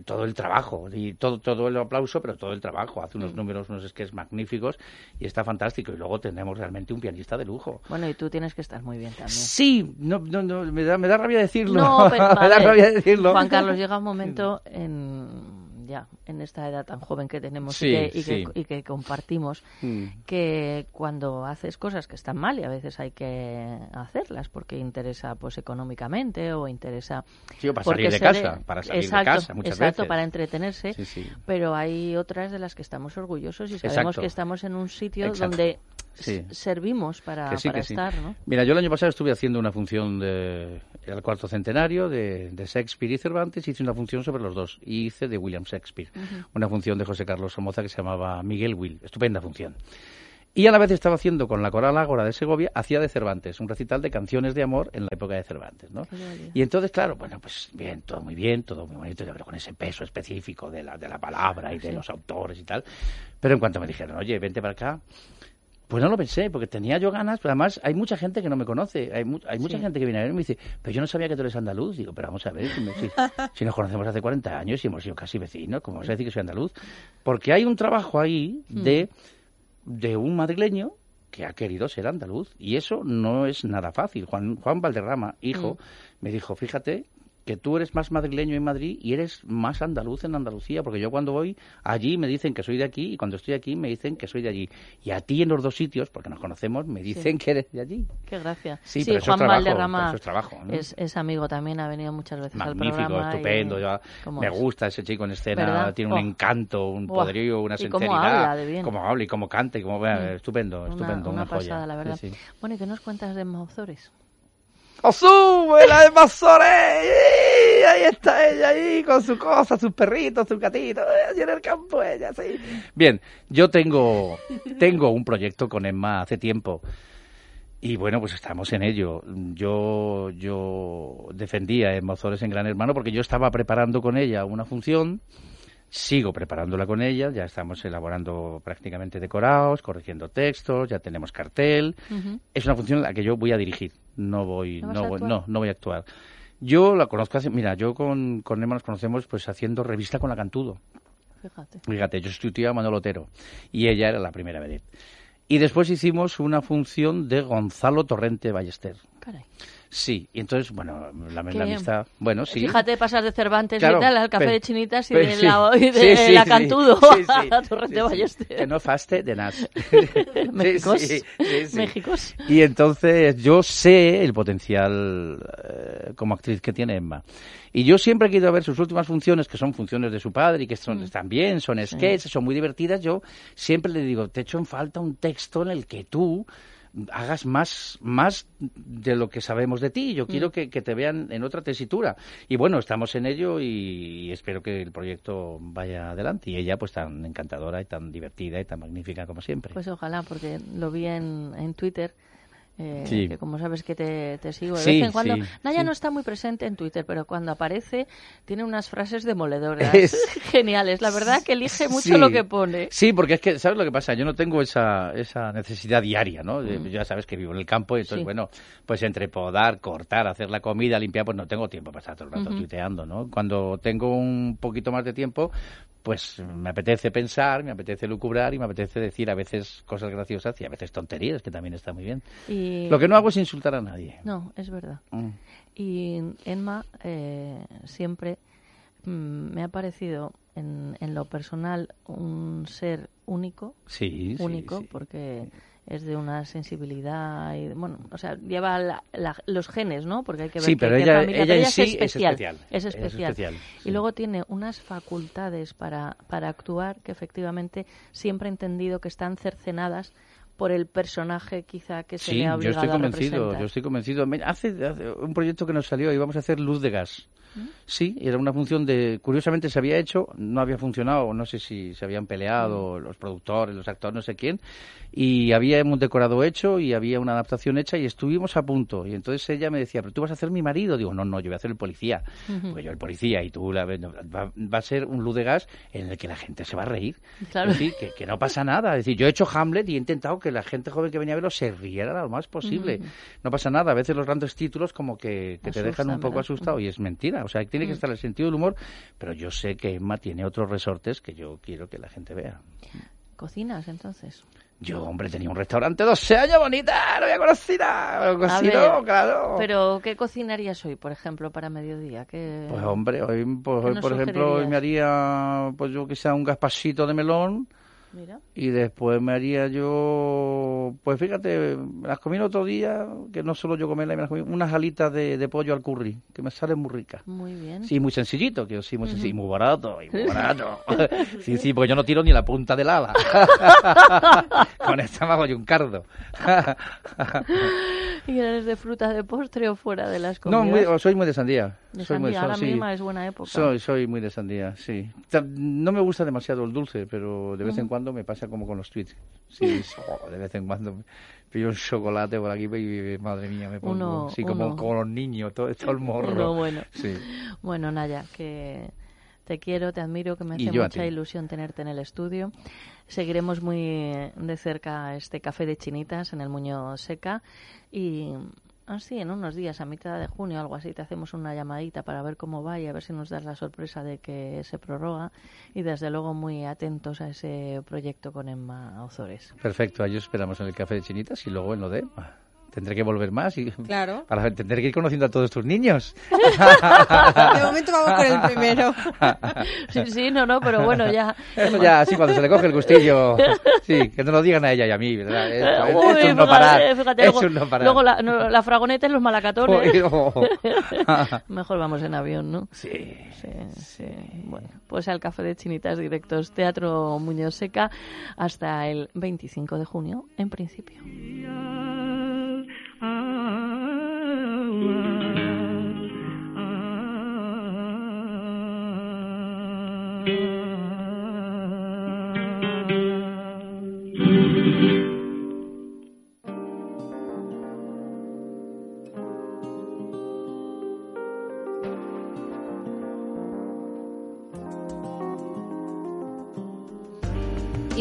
Speaker 7: todo el trabajo y todo todo el aplauso, pero todo el trabajo. Hace
Speaker 2: Mm.
Speaker 7: unos números, unos sketches magníficos y está fantástico. Y luego tenemos realmente un pianista de lujo.
Speaker 2: Bueno, y tú tienes que estar muy bien también.
Speaker 7: Sí, no, no, no, me da, me da rabia decirlo.
Speaker 2: No, pero
Speaker 7: me da rabia decirlo.
Speaker 2: Juan Carlos, llega un momento en ya en esta edad tan joven que tenemos
Speaker 7: Sí,
Speaker 2: y, que, y,
Speaker 7: sí.
Speaker 2: que, y que compartimos
Speaker 7: Mm.
Speaker 2: que cuando haces cosas que están mal y a veces hay que hacerlas porque interesa pues económicamente o interesa
Speaker 7: Sí, o para salir de casa,
Speaker 2: de-
Speaker 7: para salir de casa muchas
Speaker 2: exacto,
Speaker 7: veces.
Speaker 2: para entretenerse
Speaker 7: Sí, sí.
Speaker 2: pero hay otras de las que estamos orgullosos y sabemos
Speaker 7: Exacto.
Speaker 2: que estamos en un sitio
Speaker 7: Exacto.
Speaker 2: donde servimos para, para estar ¿no?
Speaker 7: Mira, yo el año pasado estuve haciendo una función de, el cuarto centenario de, de Shakespeare y Cervantes, hice una función sobre los dos, y hice de William Shakespeare, una función de José Carlos Somoza que se llamaba Miguel Will, estupenda función. Y a la vez estaba haciendo con la Coral Ágora de Segovia, hacía de Cervantes, un recital de canciones de amor en la época de Cervantes, ¿no? Y entonces, claro, bueno, pues bien, todo muy bien, todo muy bonito, pero con ese peso específico de la, de la palabra y de
Speaker 10: Sí.
Speaker 7: los autores y tal. Pero en cuanto me dijeron, oye, vente para acá, pues no lo pensé, porque tenía yo ganas, pero además hay mucha gente que no me conoce, hay, mu- hay mucha
Speaker 10: Sí.
Speaker 7: gente que viene a verme y me dice, pero yo no sabía que tú eres andaluz. Digo, pero vamos a ver, si, me- si- si nos conocemos hace 40 años y hemos sido casi vecinos, ¿cómo vas a decir que soy andaluz? Porque hay un trabajo ahí de, de un madrileño que ha querido ser andaluz y eso no es nada fácil. Juan, Juan Valderrama, hijo, me dijo, fíjate que tú eres más madrileño en Madrid y eres más andaluz en Andalucía, porque yo cuando voy allí me dicen que soy de aquí y cuando estoy aquí me dicen que soy de allí. Y a ti en los dos sitios, porque nos conocemos, me dicen que eres de allí.
Speaker 2: Qué gracia.
Speaker 7: Sí, pero eso
Speaker 2: Juan
Speaker 7: es trabajo,
Speaker 2: Valderrama
Speaker 7: pero eso es trabajo, ¿no?
Speaker 2: es, es amigo también, ha venido muchas veces
Speaker 7: Magnífico,
Speaker 2: al programa. y-
Speaker 7: estupendo.
Speaker 2: ¿cómo
Speaker 7: me
Speaker 2: es?
Speaker 7: gusta ese chico en escena,
Speaker 2: ¿Verdad?
Speaker 7: tiene un
Speaker 2: Oh.
Speaker 7: encanto, un
Speaker 2: Buah.
Speaker 7: poderío, una
Speaker 2: Y cómo
Speaker 7: sinceridad.
Speaker 2: habla de bien.
Speaker 7: Cómo habla y cómo canta y cómo...
Speaker 2: Mm.
Speaker 7: Estupendo,
Speaker 2: Una-
Speaker 7: estupendo,
Speaker 2: una,
Speaker 7: una, joya.
Speaker 2: pasada, la verdad.
Speaker 7: Sí, sí.
Speaker 2: Bueno, ¿y qué nos cuentas de Mauzores?
Speaker 7: ¡Sube la de Mazoré! ¡Y Ahí está ella ahí con su cosa, sus perritos, sus gatitos, eh, allí en el campo ella, sí. Bien, yo tengo, tengo un proyecto con Emma hace tiempo y bueno, pues estamos en ello. Yo, yo defendía a Emma Ozores en Gran Hermano porque yo estaba preparando con ella una función, sigo preparándola con ella, ya estamos elaborando prácticamente decorados, corrigiendo textos, ya tenemos cartel. Es una función en la que yo voy a dirigir, no voy,
Speaker 2: ¿No
Speaker 7: voy, no voy a actuar. Yo la conozco hace, mira, yo con, con Emma nos conocemos pues haciendo revista con la Cantudo.
Speaker 2: Fíjate.
Speaker 7: Fíjate, yo sustituía a Manuel Otero y ella era la primera vedette. Y después hicimos una función de Gonzalo Torrente Ballester.
Speaker 2: Caray.
Speaker 7: Sí, y entonces, bueno, la, la amistad, bueno, sí.
Speaker 2: Fíjate, pasas de Cervantes
Speaker 7: Claro,
Speaker 2: y tal al café de Chinitas y de
Speaker 7: sí.
Speaker 2: la, y de
Speaker 7: Sí, sí,
Speaker 2: la
Speaker 7: sí.
Speaker 2: Cantudo a Torrente. Ballester.
Speaker 7: Que no faste de nada.
Speaker 2: Méxicos. Méxicos.
Speaker 7: Y entonces yo sé el potencial eh, como actriz que tiene Emma. Y yo siempre he querido ver sus últimas funciones, que son funciones de su padre y que son, están bien, son sketches, son muy divertidas. Yo siempre le digo, te echo en falta un texto en el que tú hagas más, más de lo que sabemos de ti. Yo quiero que, que te vean en otra tesitura. Y bueno, estamos en ello y, y espero que el proyecto vaya adelante. Y ella pues tan encantadora y tan divertida y tan magnífica como siempre.
Speaker 2: Pues ojalá, porque lo vi en, en Twitter. Eh,
Speaker 7: Sí.
Speaker 2: que como sabes que te, te sigo de
Speaker 7: Sí,
Speaker 2: vez en cuando.
Speaker 7: sí,
Speaker 2: Naya no está muy presente en Twitter, pero cuando aparece tiene unas frases demoledoras
Speaker 7: Es-
Speaker 2: geniales. La verdad que elige mucho lo que pone.
Speaker 7: Sí, porque es que, ¿sabes lo que pasa? Yo no tengo esa, esa necesidad diaria, ¿no? De- Ya sabes que vivo en el campo y entonces,
Speaker 2: Mm.
Speaker 7: Bueno, pues entre podar, cortar, hacer la comida, limpiar, pues no tengo tiempo para estar todo el rato tuiteando, ¿no? Cuando tengo un poquito más de tiempo, pues me apetece pensar, me apetece lucubrar y me apetece decir a veces cosas graciosas y a veces tonterías, que también está muy bien.
Speaker 2: Y-
Speaker 7: Lo que no hago es insultar a nadie.
Speaker 2: No, es verdad.
Speaker 7: Mm.
Speaker 2: Y Emma eh, siempre mm, me ha parecido en, en lo personal un ser único.
Speaker 7: Sí, sí,
Speaker 2: único
Speaker 7: sí.
Speaker 2: porque es de una sensibilidad y bueno, o sea, lleva la- la- los genes, ¿no? Porque hay que ver
Speaker 7: Sí,
Speaker 2: qué-
Speaker 7: pero ella-
Speaker 2: familia,
Speaker 7: ella
Speaker 2: pero
Speaker 7: en
Speaker 2: ella
Speaker 7: sí
Speaker 2: es
Speaker 7: es
Speaker 2: especial.
Speaker 7: especial.
Speaker 2: Es
Speaker 7: Es
Speaker 2: especial.
Speaker 7: especial,
Speaker 2: Y
Speaker 7: sí.
Speaker 2: luego tiene unas facultades para, para actuar que efectivamente siempre he entendido que están cercenadas por el personaje quizá que se
Speaker 7: Sí,
Speaker 2: le ha
Speaker 7: yo
Speaker 2: obligado
Speaker 7: estoy
Speaker 2: a
Speaker 7: convencido,
Speaker 2: representar.
Speaker 7: yo estoy convencido. Hace, hace un proyecto que nos salió, íbamos a hacer Luz de Gas.
Speaker 2: ¿Mm?
Speaker 7: Sí, era una función de, curiosamente se había hecho, no había funcionado, no sé si se habían peleado
Speaker 2: Mm.
Speaker 7: los productores, los actores, no sé quién, y había un decorado hecho y había una adaptación hecha y estuvimos a punto. Y entonces ella me decía, pero tú vas a hacer mi marido. Digo, no, no, yo voy a hacer el policía.
Speaker 2: Ujú.
Speaker 7: Porque yo el policía y tú la, va, va a ser un luz de gas en el que la gente se va a reír.
Speaker 2: Claro.
Speaker 7: Es decir, que, que no pasa nada. Es decir, yo he hecho Hamlet y he intentado que la gente joven que venía a verlo se riera lo más posible. No pasa nada. A veces los grandes títulos como que, que te dejan un poco
Speaker 2: ¿verdad?
Speaker 7: asustado y es mentira. O sea, tiene que
Speaker 2: Mm.
Speaker 7: estar el sentido del humor, pero yo sé que Emma tiene otros resortes que yo quiero que la gente vea.
Speaker 2: ¿Cocinas entonces?
Speaker 7: Yo, hombre, tenía un restaurante 12 años, bonita, no había cocina, cocino,
Speaker 2: ver,
Speaker 7: claro.
Speaker 2: Pero, ¿qué cocinarías hoy, por ejemplo, para mediodía? ¿Qué...
Speaker 7: Pues hombre, hoy, pues,
Speaker 2: ¿Qué
Speaker 7: hoy, por ejemplo, hoy me haría, pues yo sea un gaspasito de melón
Speaker 2: Mira.
Speaker 7: y después me haría yo, pues fíjate, me las comí el otro día, que no solo yo comerlas, me las comí, unas alitas de, de pollo al curry, que me salen muy ricas.
Speaker 2: Muy bien.
Speaker 7: Sí, muy sencillito, que sí, muy sencillo, muy barato, y muy barato. sí, sí, porque yo no tiro ni la punta del ala. Con esta me hago yo un cardo.
Speaker 2: ¿Y eres de fruta de postre o fuera de las
Speaker 7: no,
Speaker 2: comidas?
Speaker 7: muy- soy muy de sandía.
Speaker 2: De
Speaker 7: soy muy,
Speaker 2: sandía, ahora
Speaker 7: sí.
Speaker 2: misma es buena época.
Speaker 7: Soy, soy muy de sandía, sí. No me gusta demasiado el dulce, pero de vez en
Speaker 2: Ujú.
Speaker 7: Cuando me pasa como con los tweets. Sí, oh, de vez en cuando pillo un chocolate por aquí y madre mía, me pongo
Speaker 2: Uno-
Speaker 7: sí, como,
Speaker 2: uno-
Speaker 7: como los niños, todo, todo el morro.
Speaker 2: Uno bueno.
Speaker 7: Sí.
Speaker 2: Bueno, Naya, que te quiero, te admiro, que me
Speaker 7: Y
Speaker 2: hace mucha ilusión tenerte en el estudio. Seguiremos muy de cerca este café de chinitas en el Muño Seca y así en unos días, a mitad de junio, algo así, te hacemos una llamadita para ver cómo va y a ver si nos das la sorpresa de que se prorroga y desde luego muy atentos a ese proyecto con Emma Ozores.
Speaker 7: Perfecto, ahí os esperamos en el café de chinitas y luego en lo de... ah, Tendré que volver más y
Speaker 6: Claro.
Speaker 7: para tendré que ir conociendo a todos tus niños.
Speaker 6: De momento vamos con el primero.
Speaker 2: Sí, sí, no, no, pero bueno, ya...
Speaker 7: Eso ya, sí, cuando se le coge el gustillo. Sí, que no lo digan a ella y a mí, ¿verdad? Es-
Speaker 2: uy,
Speaker 7: es un no parar.
Speaker 2: fíjate,
Speaker 7: es
Speaker 2: luego,
Speaker 7: un no parar.
Speaker 2: luego la, no, la fragoneta y los malacatones.
Speaker 7: Uy, oh.
Speaker 2: Mejor vamos en avión, ¿no?
Speaker 7: Sí.
Speaker 2: Sí, sí. Bueno, pues al Café de Chinitas Directos, Teatro Muñoz Seca, hasta el 25 de junio, en principio.
Speaker 5: Oh,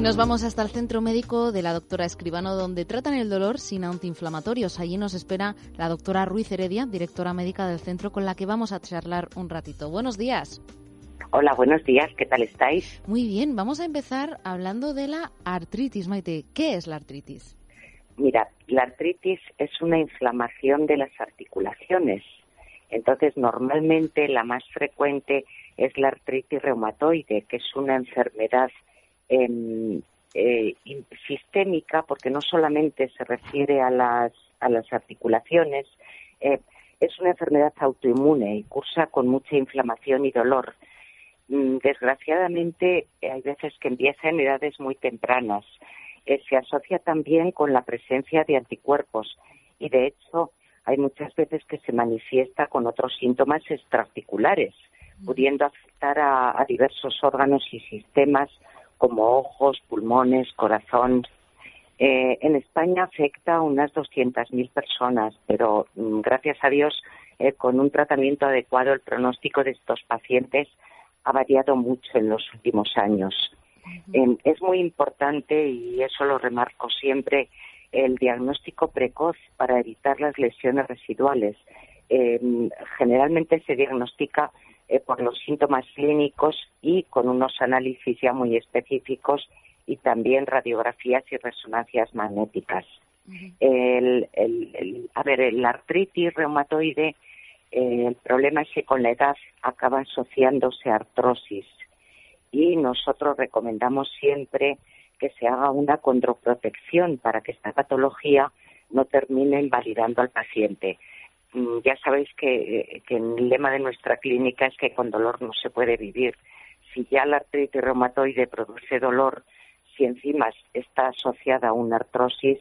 Speaker 5: Y nos vamos hasta el centro médico de la doctora Escribano, donde tratan el dolor sin antiinflamatorios. Allí nos espera la doctora Ruiz Heredia, directora médica del centro, con la que vamos a charlar un ratito. Buenos días.
Speaker 10: Hola, buenos días, ¿qué tal estáis?
Speaker 5: Muy bien, vamos a empezar hablando de la artritis, Maite. ¿Qué es la artritis?
Speaker 10: Mira, la artritis es una inflamación de las articulaciones. Entonces, normalmente la más frecuente es la artritis reumatoide, que es una enfermedad em, eh, sistémica, porque no solamente se refiere a las, a las articulaciones, eh, es una enfermedad autoinmune y cursa con mucha inflamación y dolor. Mm, desgraciadamente, hay veces que empieza en edades muy tempranas. Eh, se asocia también con la presencia de anticuerpos y, de hecho, hay muchas veces que se manifiesta con otros síntomas extraarticulares, pudiendo afectar a diversos órganos y sistemas como ojos, pulmones, corazón. Eh, en España afecta a unas 200.000 personas, pero mm, gracias a Dios, eh, con un tratamiento adecuado, el pronóstico de estos pacientes ha variado mucho en los últimos años. Em, es muy importante, y eso lo remarco siempre, el diagnóstico precoz para evitar las lesiones residuales. Em, generalmente se diagnostica eh, por los síntomas clínicos y con unos análisis ya muy específicos y también radiografías y resonancias magnéticas. el, a ver, el artritis reumatoide, eh, el problema es que con la edad acaba asociándose a artrosis y nosotros recomendamos siempre que se haga una condroprotección para que esta patología no termine invalidando al paciente. Mm, ya sabéis que, el lema de nuestra clínica es que con dolor no se puede vivir. Si ya la artritis reumatoide produce dolor, si encima está asociada a una artrosis,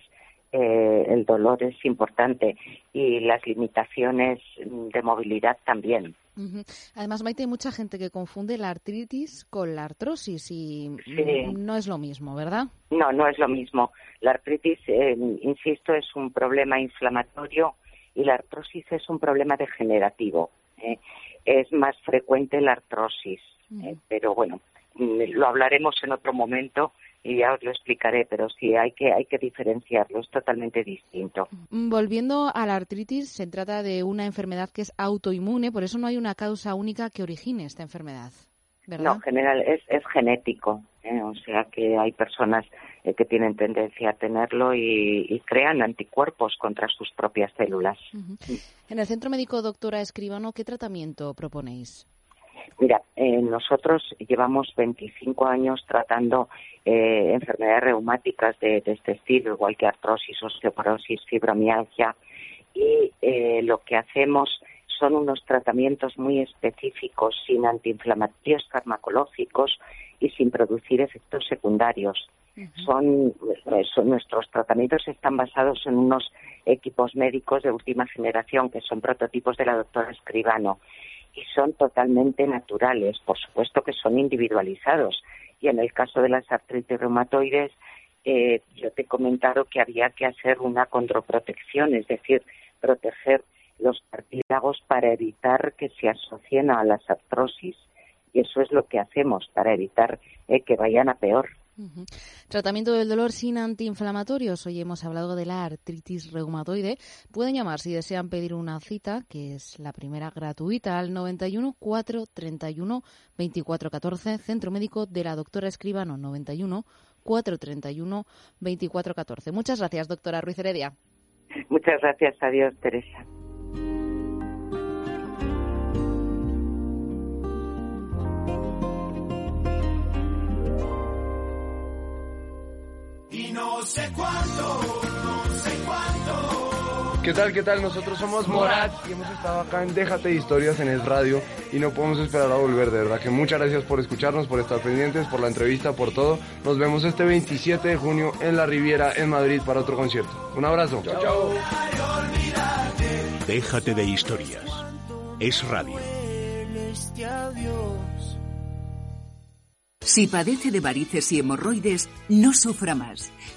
Speaker 10: eh, el dolor es importante y las limitaciones de movilidad también.
Speaker 5: Además, Maite, hay mucha gente que confunde la artritis con la artrosis y no es lo mismo, ¿verdad?
Speaker 10: No, no es lo mismo. La artritis, eh, insisto, es un problema inflamatorio y la artrosis es un problema degenerativo. ¿eh? Es más frecuente la artrosis, ¿eh? pero bueno, mm, lo hablaremos en otro momento y ya os lo explicaré, pero sí hay que hay que diferenciarlo, es totalmente distinto.
Speaker 5: Mm, volviendo a la artritis, se trata de una enfermedad que es autoinmune, por eso no hay una causa única que origine esta enfermedad.
Speaker 10: No, en general es, es genético, ¿eh? o sea que hay personas eh, que tienen tendencia a tenerlo y, crean anticuerpos contra sus propias células.
Speaker 5: En el Centro Médico Doctora Escribano, ¿qué tratamiento proponéis?
Speaker 10: Mira, eh, nosotros llevamos 25 años tratando eh, enfermedades reumáticas de, de, este estilo, igual que artrosis, osteoporosis, fibromialgia, y lo que hacemos son unos tratamientos muy específicos, sin antiinflamatorios farmacológicos y sin producir efectos secundarios. Son, nuestros tratamientos están basados en unos equipos médicos de última generación que son prototipos de la doctora Escribano y son totalmente naturales, por supuesto que son individualizados. Y en el caso de las artritis reumatoides, eh, yo te he comentado que había que hacer una condroprotección, es decir, proteger los cartílagos para evitar que se asocien a las artrosis y eso es lo que hacemos para evitar eh, que vayan a peor.
Speaker 5: Tratamiento del dolor sin antiinflamatorios. Hoy hemos hablado de la artritis reumatoide. Pueden llamar si desean pedir una cita, que es la primera gratuita, al 91 431 2414, Centro Médico de la Doctora Escribano, 91 431 2414. Muchas gracias, doctora Ruiz Heredia.
Speaker 10: Muchas gracias. Adiós, Teresa.
Speaker 11: No sé cuánto, no sé cuánto.
Speaker 12: ¿Qué tal? ¿Qué tal? Nosotros somos Morat y hemos estado acá en Déjate de Historias en el radio y no podemos esperar a volver, de verdad que muchas gracias por escucharnos, por estar pendientes, por la entrevista, por todo. Nos vemos este 27 de junio en la Riviera en Madrid para otro concierto. Un abrazo. Chao, chao.
Speaker 4: Déjate de Historias. Es radio.
Speaker 13: Si padece de varices y hemorroides, no sufra más.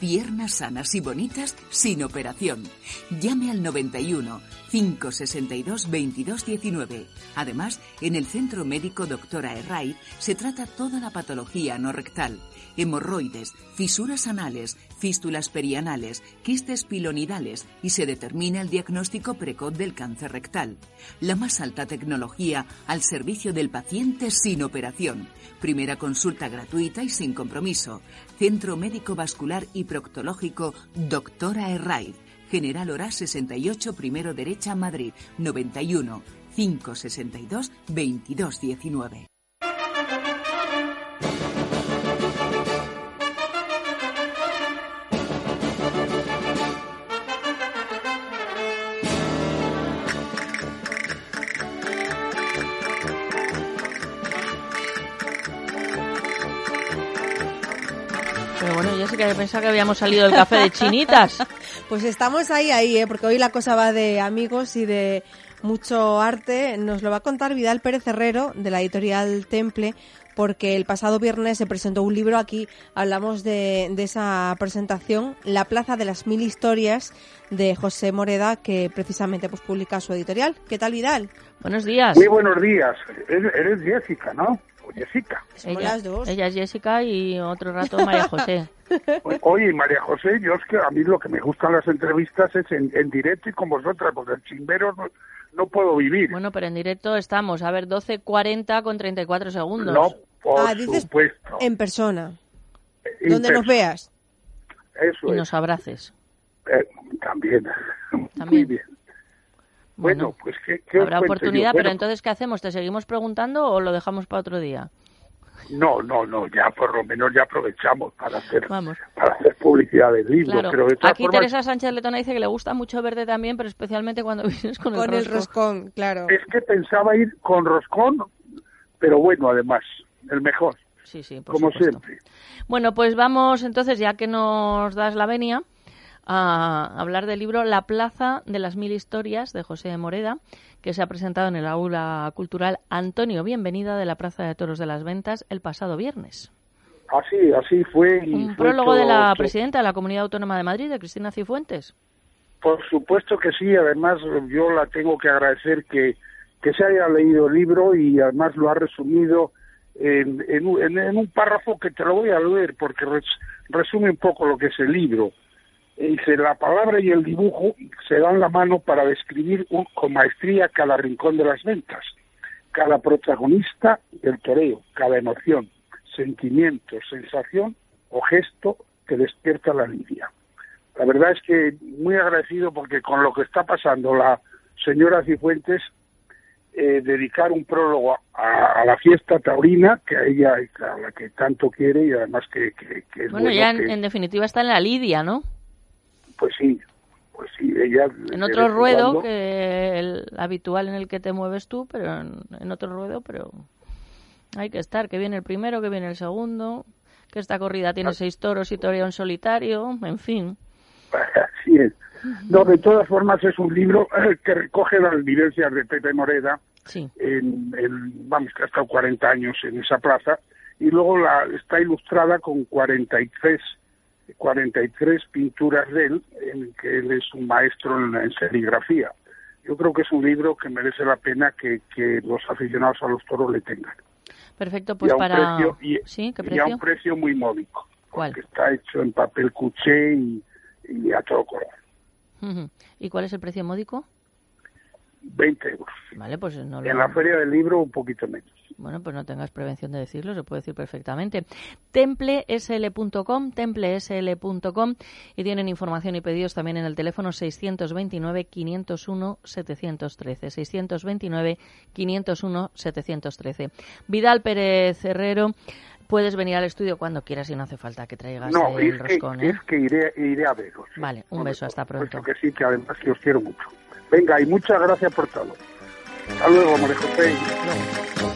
Speaker 13: Piernas sanas y bonitas sin operación. Llame al 91 562 2219. Además, en el Centro Médico Doctora Herray se trata toda la patología no rectal, hemorroides, fisuras anales, fístulas perianales, quistes pilonidales y se determina el diagnóstico precoz del cáncer rectal. La más alta tecnología al servicio del paciente sin operación. Primera consulta gratuita y sin compromiso. Centro Médico Vascular y Proctológico Doctora Herray. General Hora 68, primero derecha, Madrid, 91 562 2219.
Speaker 2: Yo pensaba que habíamos salido del café de chinitas.
Speaker 6: Pues estamos ahí, ahí, ¿eh? porque hoy la cosa va de amigos y de mucho arte. Nos lo va a contar Vidal Pérez Herrero, de la editorial Temple, porque el pasado viernes se presentó un libro. Aquí hablamos de, de esa presentación, La Plaza de las Mil Historias, de José Moreda, que precisamente pues publica su editorial. ¿Qué tal, Vidal?
Speaker 2: Buenos días.
Speaker 14: Muy buenos días. Eres, eres Jessica, ¿no? O Jessica.
Speaker 2: Ella, ella es Jessica y otro rato María José.
Speaker 14: Oye, María José, yo es que a mí lo que me gustan las entrevistas es en, en directo y con vosotras, porque el chimbero no, no puedo vivir.
Speaker 2: Bueno, pero en directo estamos. A ver, 12.40 con 34 segundos.
Speaker 14: No, por
Speaker 6: ah, dices
Speaker 14: supuesto.
Speaker 6: en persona.
Speaker 14: En
Speaker 6: Donde nos veas.
Speaker 14: Eso
Speaker 2: Y
Speaker 14: es.
Speaker 2: nos abraces.
Speaker 14: Eh, también. Muy
Speaker 2: También.
Speaker 14: bien. Bueno, pues ¿qué, qué
Speaker 2: Habrá oportunidad, pero
Speaker 14: Bueno,
Speaker 2: entonces, ¿qué hacemos? ¿Te seguimos preguntando o lo dejamos para otro día?
Speaker 14: No, no, no, ya por lo menos ya aprovechamos para hacer,
Speaker 2: Vamos.
Speaker 14: para hacer publicidad del libro.
Speaker 2: Claro.
Speaker 14: Pero de todas
Speaker 2: Aquí
Speaker 14: formas,
Speaker 2: Teresa Sánchez Letona dice que le gusta mucho verde también, pero especialmente cuando vienes con,
Speaker 6: Con
Speaker 2: el
Speaker 6: el roscón, claro.
Speaker 14: es que pensaba ir con roscón, pero bueno, además, el mejor,
Speaker 2: Sí, sí, por
Speaker 14: como
Speaker 2: supuesto.
Speaker 14: siempre.
Speaker 2: Bueno, pues vamos entonces, ya que nos das la venia, a hablar del libro La Plaza de las Mil Historias de José Moreda, que se ha presentado en el aula cultural Antonio Bienvenida de la Plaza de Toros de las Ventas el pasado viernes.
Speaker 14: Así, así fue. Y
Speaker 2: Un
Speaker 14: fue
Speaker 2: prólogo de la
Speaker 14: todo-
Speaker 2: presidenta de la Comunidad Autónoma de Madrid, de Cristina Cifuentes.
Speaker 14: Por supuesto que sí, además yo la tengo que agradecer que, que se haya leído el libro y además lo ha resumido en, en- en un párrafo que te lo voy a leer porque res- resume un poco lo que es el libro. Dice, la palabra y el dibujo se dan la mano para describir un- con maestría cada rincón de las ventas, cada protagonista del toreo, cada emoción, sentimiento, sensación o gesto que despierta la lidia. La verdad es que muy agradecido porque con lo que está pasando la señora Cifuentes, eh, dedicar un prólogo a, a la fiesta taurina, que a ella, a la que tanto quiere y además que, que- que es
Speaker 2: Bueno,
Speaker 14: bueno
Speaker 2: ya en,
Speaker 14: que-
Speaker 2: en definitiva está en la Lidia, ¿no?
Speaker 14: Pues sí, pues sí, ella...
Speaker 2: En otro ruedo que el habitual en el que te mueves tú, pero en, en otro ruedo, pero hay que estar, que viene el primero, que viene el segundo, que esta corrida
Speaker 14: Ah.
Speaker 2: tiene seis toros y toreo en solitario, en fin.
Speaker 14: Así es. No, de todas formas es un libro que recoge las vivencias de Pepe Moreda,
Speaker 2: Sí.
Speaker 14: en, en- vamos, que ha estado 40 años en esa plaza, y luego la, está ilustrada con 43, 43 pinturas de él, en que él es un maestro en, en serigrafía. Yo creo que es un libro que merece la pena que, que los aficionados a los toros le tengan.
Speaker 2: Perfecto, pues
Speaker 14: y
Speaker 2: para...
Speaker 14: precio, y,
Speaker 2: ¿Sí? ¿Qué
Speaker 14: y a
Speaker 2: precio?
Speaker 14: un precio muy módico.
Speaker 2: ¿Cuál?
Speaker 14: Que está hecho en papel cuché y, y a todo color.
Speaker 2: ¿Y cuál es el precio módico?
Speaker 14: 20 euros.
Speaker 2: Vale, pues no lo...
Speaker 14: En la feria del libro un poquito menos.
Speaker 2: Bueno, pues no tengas prevención de decirlo, se puede decir perfectamente. Templesl.com, templesl.com y tienen información y pedidos también en el teléfono 629-501-713. 629-501-713. Vidal Pérez Herrero, puedes venir al estudio cuando quieras y no hace falta que traigas
Speaker 14: No,
Speaker 2: el
Speaker 14: es que,
Speaker 2: roscón. ¿eh?
Speaker 14: es que iré, iré a veros.
Speaker 2: Vale, un beso, hasta pronto.
Speaker 14: Puesto que sí, que además que os quiero mucho. Venga, y muchas gracias por todo. Hasta luego, María José.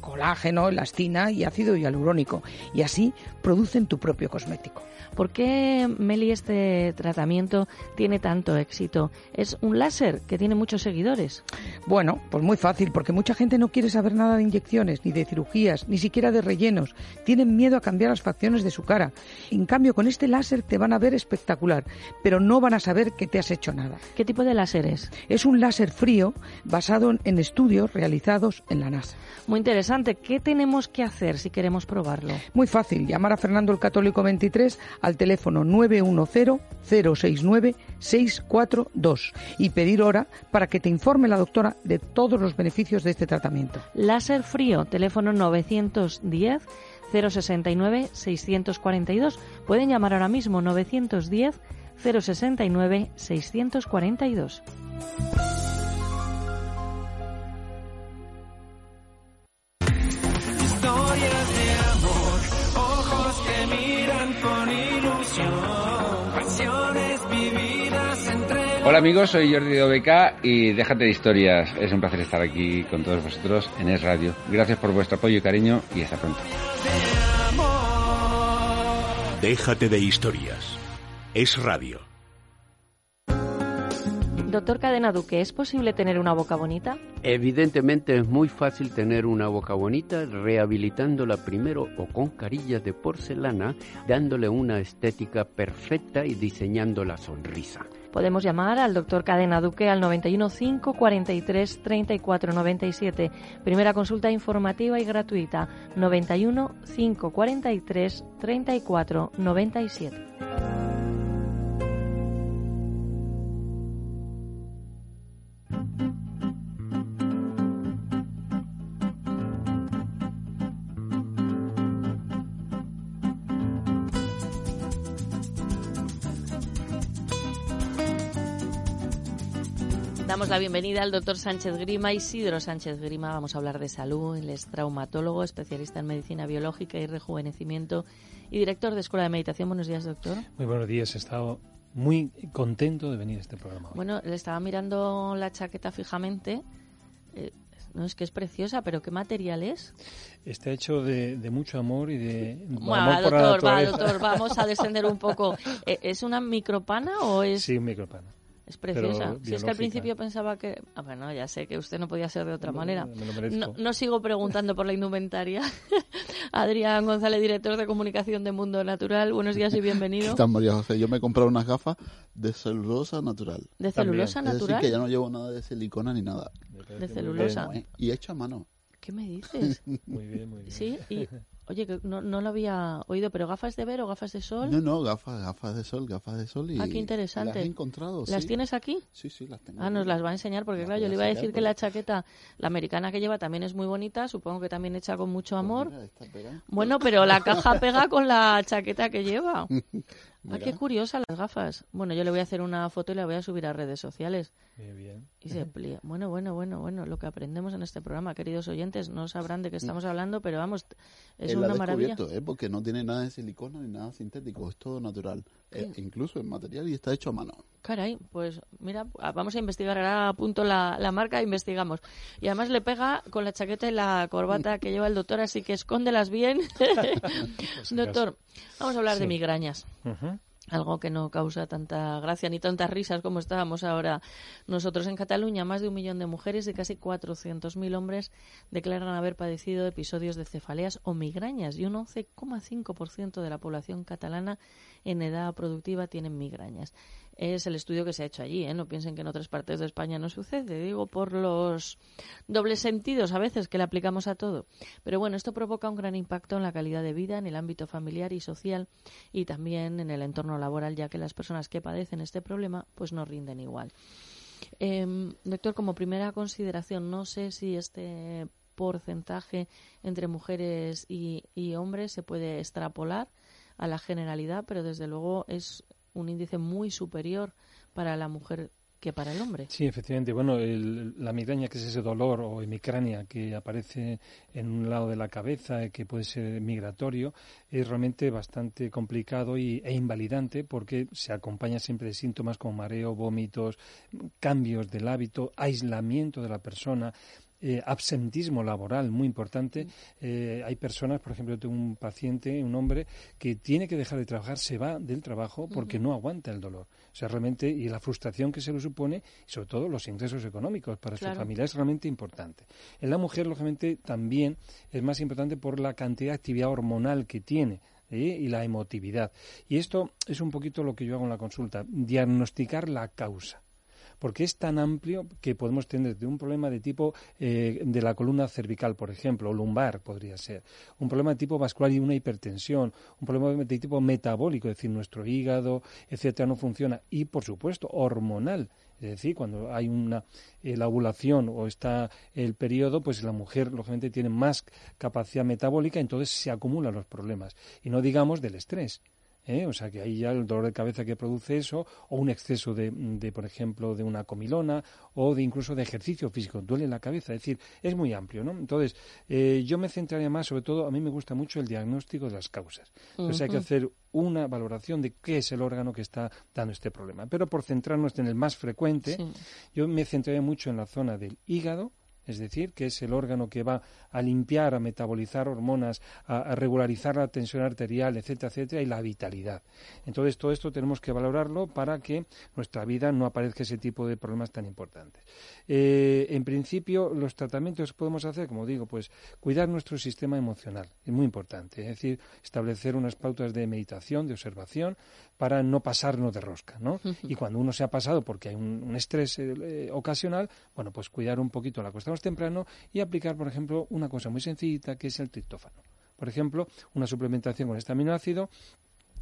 Speaker 8: colágeno, elastina y ácido hialurónico, y así producen tu propio cosmético.
Speaker 2: ¿Por qué, Meli, este tratamiento tiene tanto éxito? ¿Es un láser que tiene muchos seguidores?
Speaker 8: Bueno, pues muy fácil, porque mucha gente no quiere saber nada de inyecciones, ni de cirugías, ni siquiera de rellenos. Tienen miedo a cambiar las facciones de su cara. En cambio, con este láser te van a ver espectacular, pero no van a saber que te has hecho nada.
Speaker 2: ¿Qué tipo de láser es?
Speaker 8: Es un láser frío basado en estudios realizados en la NASA.
Speaker 2: Muy interesante. ¿Qué tenemos que hacer si queremos probarlo?
Speaker 8: Muy fácil. Llamar a Fernando el Católico 23 al teléfono 910-069-642 y pedir hora para que te informe la doctora de todos los beneficios de este tratamiento.
Speaker 2: Láser frío, teléfono 910 069 642. Pueden llamar ahora mismo 910 069 642.
Speaker 15: Hola amigos, soy Jordi de OBK y déjate de historias. Es un placer estar aquí con todos vosotros en Es Radio. Gracias por vuestro apoyo y cariño y hasta pronto.
Speaker 4: Déjate de historias. Es radio.
Speaker 2: Doctor Cadena Duque, ¿es posible tener una boca bonita?
Speaker 16: Evidentemente es muy fácil tener una boca bonita rehabilitándola primero o con carillas de porcelana, dándole una estética perfecta y diseñando la sonrisa.
Speaker 2: Podemos llamar al doctor Cadena Duque al 91 5 43 34 97. Primera consulta informativa y gratuita 91 5 43 34 97. Damos la bienvenida al doctor Sánchez Grima, Isidro Sánchez Grima. Vamos a hablar de salud. Él es traumatólogo, especialista en medicina biológica y rejuvenecimiento y director de Escuela de Meditación. Buenos días, doctor.
Speaker 17: Muy buenos días. He estado muy contento de venir a este programa. hoy.
Speaker 2: Bueno, le estaba mirando la chaqueta fijamente. Eh, no es que es preciosa, pero ¿qué material es?
Speaker 17: Está hecho de, de mucho amor y de
Speaker 2: Bueno,
Speaker 17: amor por la
Speaker 2: doctor, va, doctor, vamos a descender un poco. Eh, ¿Es una micropana o es...?
Speaker 17: Sí, un micropana.
Speaker 2: Es preciosa. Si es que al principio pensaba que... Ah, bueno, ya sé que usted no podía ser de otra
Speaker 17: Me-
Speaker 2: manera.
Speaker 17: me lo merezco.
Speaker 2: No, no sigo preguntando por la indumentaria. Adrián González, director de comunicación de Mundo Natural. Buenos días y bienvenido.
Speaker 18: ¿Qué tal, María José? Yo me he comprado unas gafas de celulosa natural.
Speaker 2: ¿De celulosa
Speaker 18: Es
Speaker 2: natural?
Speaker 18: decir, que ya no llevo nada de silicona ni nada.
Speaker 2: De celulosa.
Speaker 18: Eh, Y hecho a mano.
Speaker 2: ¿Qué me dices?
Speaker 17: Muy bien, muy bien.
Speaker 2: Sí, y... Oye, que no, no lo había oído, pero gafas de ver o gafas de sol.
Speaker 18: No, no, gafas, gafas de sol, gafas de sol. Y
Speaker 2: Ah, qué interesante.
Speaker 18: Las he encontrado,
Speaker 2: ¿Las
Speaker 18: sí.
Speaker 2: tienes aquí?
Speaker 18: Sí, sí, las tengo.
Speaker 2: Ah, nos las va a enseñar porque, claro, yo le iba a decir que
Speaker 18: pues.
Speaker 2: la chaqueta, la americana que lleva, también es muy bonita, supongo que también hecha con mucho amor.
Speaker 18: Mira, está pegada.
Speaker 2: Bueno, pero la caja pega con la chaqueta que lleva. Ah, qué curiosa las gafas. Bueno, yo le voy a hacer una foto y la voy a subir a redes sociales.
Speaker 17: Muy bien.
Speaker 2: Y se plía. Bueno, bueno, bueno, bueno, lo que aprendemos en este programa, queridos oyentes, no sabrán de qué estamos hablando, pero vamos, es
Speaker 18: Él
Speaker 2: una
Speaker 18: ha
Speaker 2: maravilla.
Speaker 18: ¿eh? porque no tiene nada de silicona ni nada sintético, es todo natural. Eh, incluso en material y está hecho a mano.
Speaker 2: Caray, pues mira, ah, vamos a investigar. Ahora apunto la, la marca e investigamos. Y además le pega con la chaqueta y la corbata que lleva el doctor, así que escóndelas bien. doctor, vamos a hablar de migrañas. Algo que no causa tanta gracia ni tantas risas como estábamos ahora nosotros en Cataluña. Más de un millón de mujeres y casi 400.000 hombres declaran haber padecido episodios de cefaleas o migrañas y un 11,5% de la población catalana en edad productiva tienen migrañas. Es el estudio que se ha hecho allí, ¿eh? no piensen que en otras partes de España no sucede, digo por los dobles sentidos a veces que le aplicamos a todo. Pero bueno, esto provoca un gran impacto en la calidad de vida, en el ámbito familiar y social y también en el entorno laboral, ya que las personas que padecen este problema pues no rinden igual. Em, doctor, como primera consideración, no sé si este porcentaje entre mujeres y, y hombres se puede extrapolar a la generalidad, pero desde luego es un índice muy superior para la mujer que para el hombre.
Speaker 17: Sí, efectivamente. Bueno, el- la migraña, que es ese dolor o hemicrania que aparece en un lado de la cabeza, eh, que puede ser migratorio, es realmente bastante complicado y, e invalidante porque se acompaña siempre de síntomas como mareo, vómitos, cambios del hábito, aislamiento de la persona. Eh, absentismo laboral muy importante. Eh, hay personas, por ejemplo, yo tengo un paciente, un hombre, que tiene que dejar de trabajar, se va del trabajo porque no aguanta el dolor. O sea, realmente, y la frustración que se lo supone, y sobre todo los ingresos económicos para
Speaker 2: Claro.
Speaker 17: su familia, es realmente importante. En la mujer, lógicamente, también es más importante por la cantidad de actividad hormonal que tiene. ¿eh? y la emotividad. Y esto es un poquito lo que yo hago en la consulta, diagnosticar la causa porque es tan amplio que podemos tener de un problema de tipo eh, de la columna cervical, por ejemplo, o lumbar podría ser, un problema de tipo vascular y una hipertensión, un problema de tipo metabólico, es decir, nuestro hígado, etcétera, no funciona, y por supuesto hormonal. Es decir, cuando hay una eh, la ovulación o está el periodo, pues la mujer lógicamente tiene más capacidad metabólica, entonces se acumulan los problemas. Y no digamos del estrés. ¿Eh? O sea que ahí ya el dolor de cabeza que produce eso, o un exceso de, de, por ejemplo, de una comilona, o de incluso de ejercicio físico, duele la cabeza, es decir, es muy amplio, ¿no? Entonces, eh, yo me centraría más, sobre todo, a mí me gusta mucho el diagnóstico de las causas. Entonces hay que hacer una valoración de qué es el órgano que está dando este problema. Pero por centrarnos en el más frecuente,
Speaker 2: Sí.
Speaker 17: yo me centraría mucho en la zona del hígado, es decir, que es el órgano que va a limpiar, a metabolizar hormonas, a, a regularizar la tensión arterial, etcétera, etcétera, y la vitalidad. Entonces, todo esto tenemos que valorarlo para que nuestra vida no aparezca ese tipo de problemas tan importantes. Eh, en principio, los tratamientos que podemos hacer, como digo, pues cuidar nuestro sistema emocional, es muy importante, es decir, establecer unas pautas de meditación, de observación, para no pasarnos de rosca, ¿no? Y cuando uno se ha pasado porque hay un, un estrés eh, ocasional, bueno, pues cuidar un poquito, la temprano y aplicar, por ejemplo, una cosa muy sencillita que es el triptófano. Por ejemplo, una suplementación con este aminoácido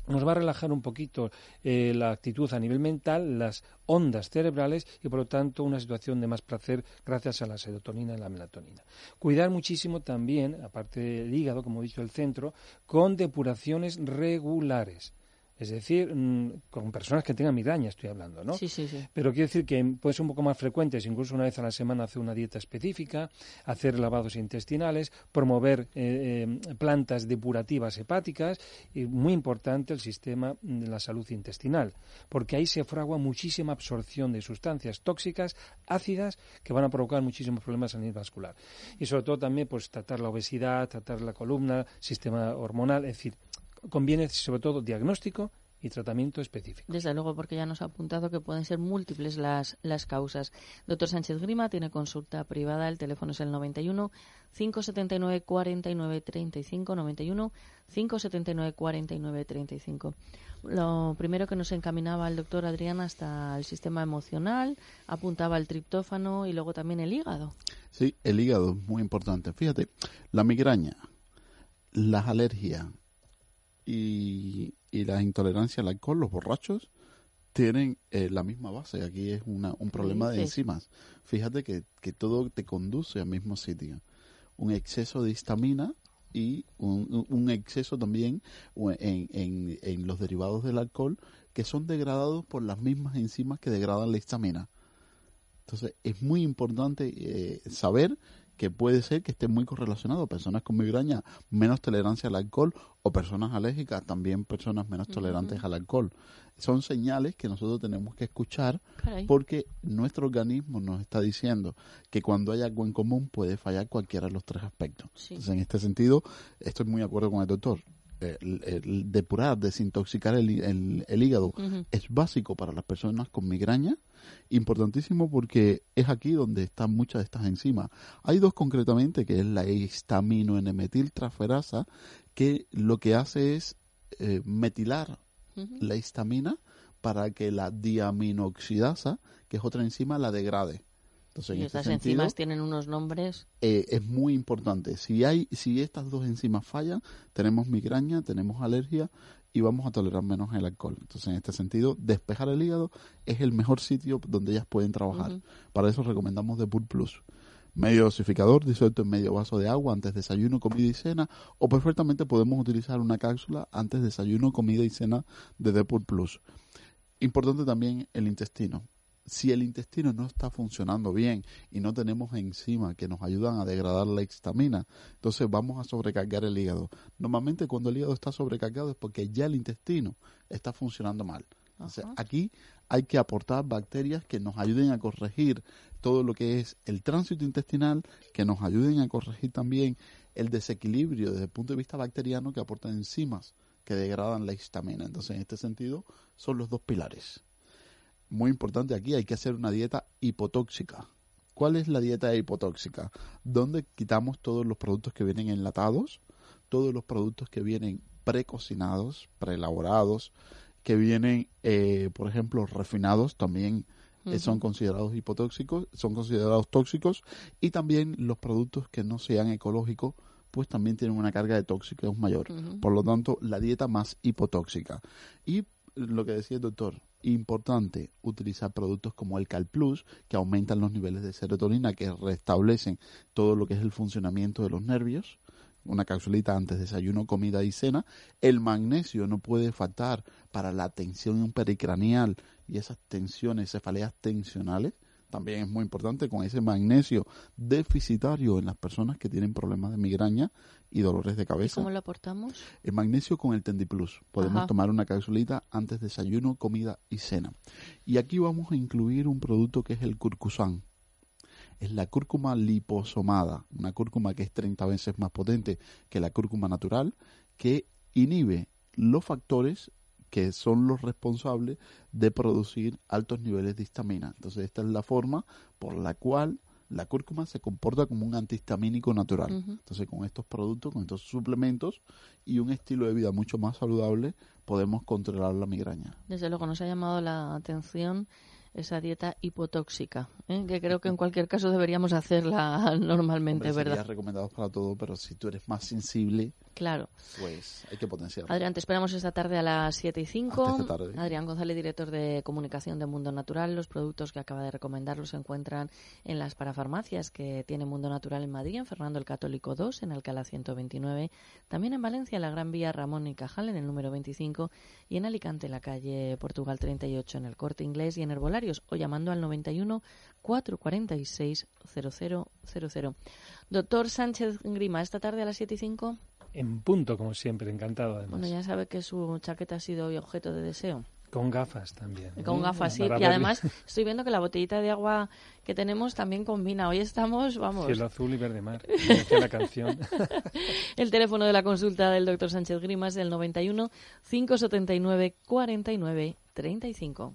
Speaker 17: nos va a relajar un poquito eh, la actitud a nivel mental, las ondas cerebrales y por lo tanto una situación de más placer gracias a la serotonina y la melatonina. Cuidar muchísimo también, aparte del hígado, como he dicho, el centro, con depuraciones regulares. Es decir, mm, con personas que tengan migraña estoy hablando, ¿no?
Speaker 2: Sí, sí, sí.
Speaker 17: Pero quiero decir que puede ser un poco más frecuentes, incluso una vez a la semana hacer una dieta específica, hacer lavados intestinales, promover eh, eh, plantas depurativas hepáticas y muy importante el sistema de la salud intestinal, porque ahí se fragua muchísima absorción de sustancias tóxicas, ácidas, que van a provocar muchísimos problemas a nivel vascular. Y sobre todo también pues tratar la obesidad, tratar la columna, sistema hormonal, es decir, conviene sobre todo diagnóstico y tratamiento específico.
Speaker 2: Desde luego, porque ya nos ha apuntado que pueden ser múltiples las, las causas. Doctor Sánchez Grima tiene consulta privada, el teléfono es el 91 579 49 35 91 579 49 35. Lo primero que nos encaminaba el doctor Adrián hasta el sistema emocional, apuntaba el triptófano y luego también el hígado.
Speaker 18: Sí, el hígado es muy importante. Fíjate, la migraña, las alergias y, y la intolerancia al alcohol, los borrachos, tienen eh, la misma base. Aquí es una, un problema de enzimas. Fíjate que, que todo te conduce al mismo sitio. Un exceso de histamina y un, un- un exceso también en, en, en los derivados del alcohol que son degradados por las mismas enzimas que degradan la histamina. Entonces es muy importante eh, saber que puede ser que esté muy correlacionado. Personas con migraña, menos tolerancia al alcohol, o personas alérgicas, también personas menos tolerantes al alcohol. Son señales que nosotros tenemos que escuchar
Speaker 2: Caray.
Speaker 18: porque nuestro organismo nos está diciendo que cuando hay algo en común puede fallar cualquiera de los tres aspectos.
Speaker 2: Sí.
Speaker 18: Entonces, en este sentido, estoy muy de acuerdo con el doctor. Eh, El, el depurar, desintoxicar el, el- el hígado es básico para las personas con migraña, importantísimo porque es aquí donde están muchas de estas enzimas. Hay dos concretamente, que es la histamino-N-metiltraferasa, que lo que hace es eh, metilar la histamina para que la diaminoxidasa, que es otra enzima, la degrade. Entonces,
Speaker 2: Y
Speaker 18: en este
Speaker 2: estas
Speaker 18: sentido,
Speaker 2: enzimas tienen unos nombres.
Speaker 18: eh, es muy importante. Si hay, si estas dos enzimas fallan, tenemos migraña, tenemos alergia y vamos a tolerar menos el alcohol. Entonces, en este sentido, despejar el hígado es el mejor sitio donde ellas pueden trabajar. Para eso recomendamos Depur Plus. Medio dosificador disuelto en medio vaso de agua antes de desayuno, comida y cena, o perfectamente podemos utilizar una cápsula antes de desayuno, comida y cena de Depur Plus. Importante también el intestino. Si el intestino no está funcionando bien y no tenemos enzimas que nos ayudan a degradar la histamina, entonces vamos a sobrecargar el hígado. Normalmente cuando el hígado está sobrecargado es porque ya el intestino está funcionando mal. Entonces, aquí hay que aportar bacterias que nos ayuden a corregir todo lo que es el tránsito intestinal, que nos ayuden a corregir también el desequilibrio desde el punto de vista bacteriano que aportan enzimas que degradan la histamina. Entonces, en este sentido, son los dos pilares. Muy importante aquí, hay que hacer una dieta hipotóxica. ¿Cuál es la dieta hipotóxica? Donde quitamos todos los productos que vienen enlatados, todos los productos que vienen precocinados, preelaborados, que vienen, eh, por ejemplo, refinados, también eh, son considerados hipotóxicos, son considerados tóxicos, y también los productos que no sean ecológicos, pues también tienen una carga de tóxicos mayor. Por lo tanto, la dieta más hipotóxica. Y lo que decía el doctor, importante utilizar productos como el Cal Plus, que aumentan los niveles de serotonina, que restablecen todo lo que es el funcionamiento de los nervios. Una capsulita antes de desayuno, comida y cena. El magnesio no puede faltar para la tensión pericranial y esas tensiones, cefaleas tensionales también es muy importante con ese magnesio deficitario en las personas que tienen problemas de migraña y dolores de cabeza.
Speaker 2: ¿Cómo lo aportamos?
Speaker 18: El magnesio con el Tendiplus. Podemos tomar una capsulita antes de desayuno, comida y cena. Y aquí vamos a incluir un producto que es el curcusan. Es la cúrcuma liposomada, una cúrcuma que es 30 veces más potente que la cúrcuma natural, que inhibe los factores que son los responsables de producir altos niveles de histamina. Entonces, esta es la forma por la cual la cúrcuma se comporta como un antihistamínico natural. Entonces, con estos productos, con estos suplementos y un estilo de vida mucho más saludable, podemos controlar la migraña.
Speaker 2: Desde luego, nos ha llamado la atención esa dieta hipotóxica, ¿eh? que creo que en cualquier caso deberíamos hacerla normalmente,
Speaker 18: Hombre,
Speaker 2: ¿verdad?
Speaker 18: recomendados para todo, pero si tú eres más sensible,
Speaker 2: Claro.
Speaker 18: pues hay que potenciarlo.
Speaker 2: Adrián, te esperamos esta tarde a las 7 y 5.
Speaker 18: Hasta esta tarde.
Speaker 2: Adrián González, director de comunicación de Mundo Natural. Los productos que acaba de recomendar los encuentran en las parafarmacias que tiene Mundo Natural en Madrid, en Fernando el Católico 2, en Alcalá 129. También en Valencia, en la Gran Vía Ramón y Cajal, en el número 25. Y en Alicante, en la calle Portugal 38, en el Corte Inglés y en Herbolarios. O llamando al 91 446 0000. Doctor Sánchez Grima, esta tarde a las 7 y 5.
Speaker 17: En punto, como siempre, encantado además.
Speaker 2: Bueno, ya sabe que su chaqueta ha sido hoy objeto de deseo.
Speaker 17: Con gafas también.
Speaker 2: Con gafas, sí. Y además estoy viendo que la botellita de agua que tenemos también combina. Hoy estamos, vamos.
Speaker 17: Cielo azul y verde mar. la canción.
Speaker 2: El teléfono de la consulta del doctor Sánchez Grima es el 91 579 49 35.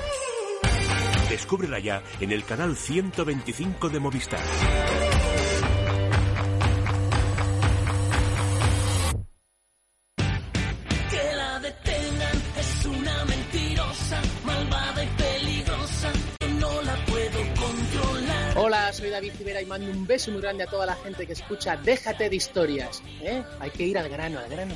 Speaker 4: Descúbrela ya en el canal 125 de Movistar.
Speaker 19: Que la detengan es una mentirosa, malvada y peligrosa. que No la puedo controlar.
Speaker 20: Hola, soy David Civera y mando un beso muy grande a toda la gente que escucha Déjate de historias. ¿eh? Hay que ir al grano, al grano.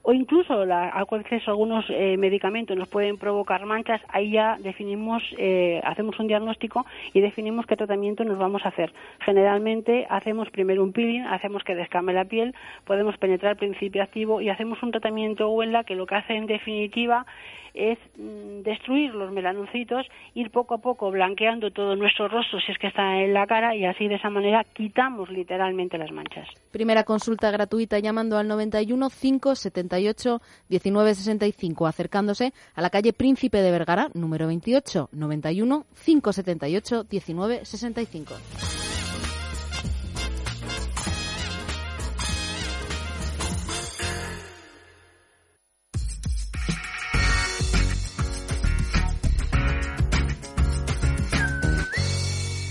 Speaker 21: o incluso la, a veces algunos eh, medicamentos nos pueden provocar manchas, ahí ya definimos, eh, hacemos un diagnóstico y definimos qué tratamiento nos vamos a hacer. Generalmente hacemos primero un peeling, hacemos que descame la piel, podemos penetrar el principio activo y hacemos un tratamiento Wella que lo que hace en definitiva es mm, destruir los melanocitos, ir poco a poco blanqueando todo nuestro rostro si es que está en la cara y así de esa manera quitamos literalmente las manchas.
Speaker 20: Primera consulta gratuita llamando al 91 578 1965, acercándose a la calle Príncipe de Vergara, número 28, 91 578 1965.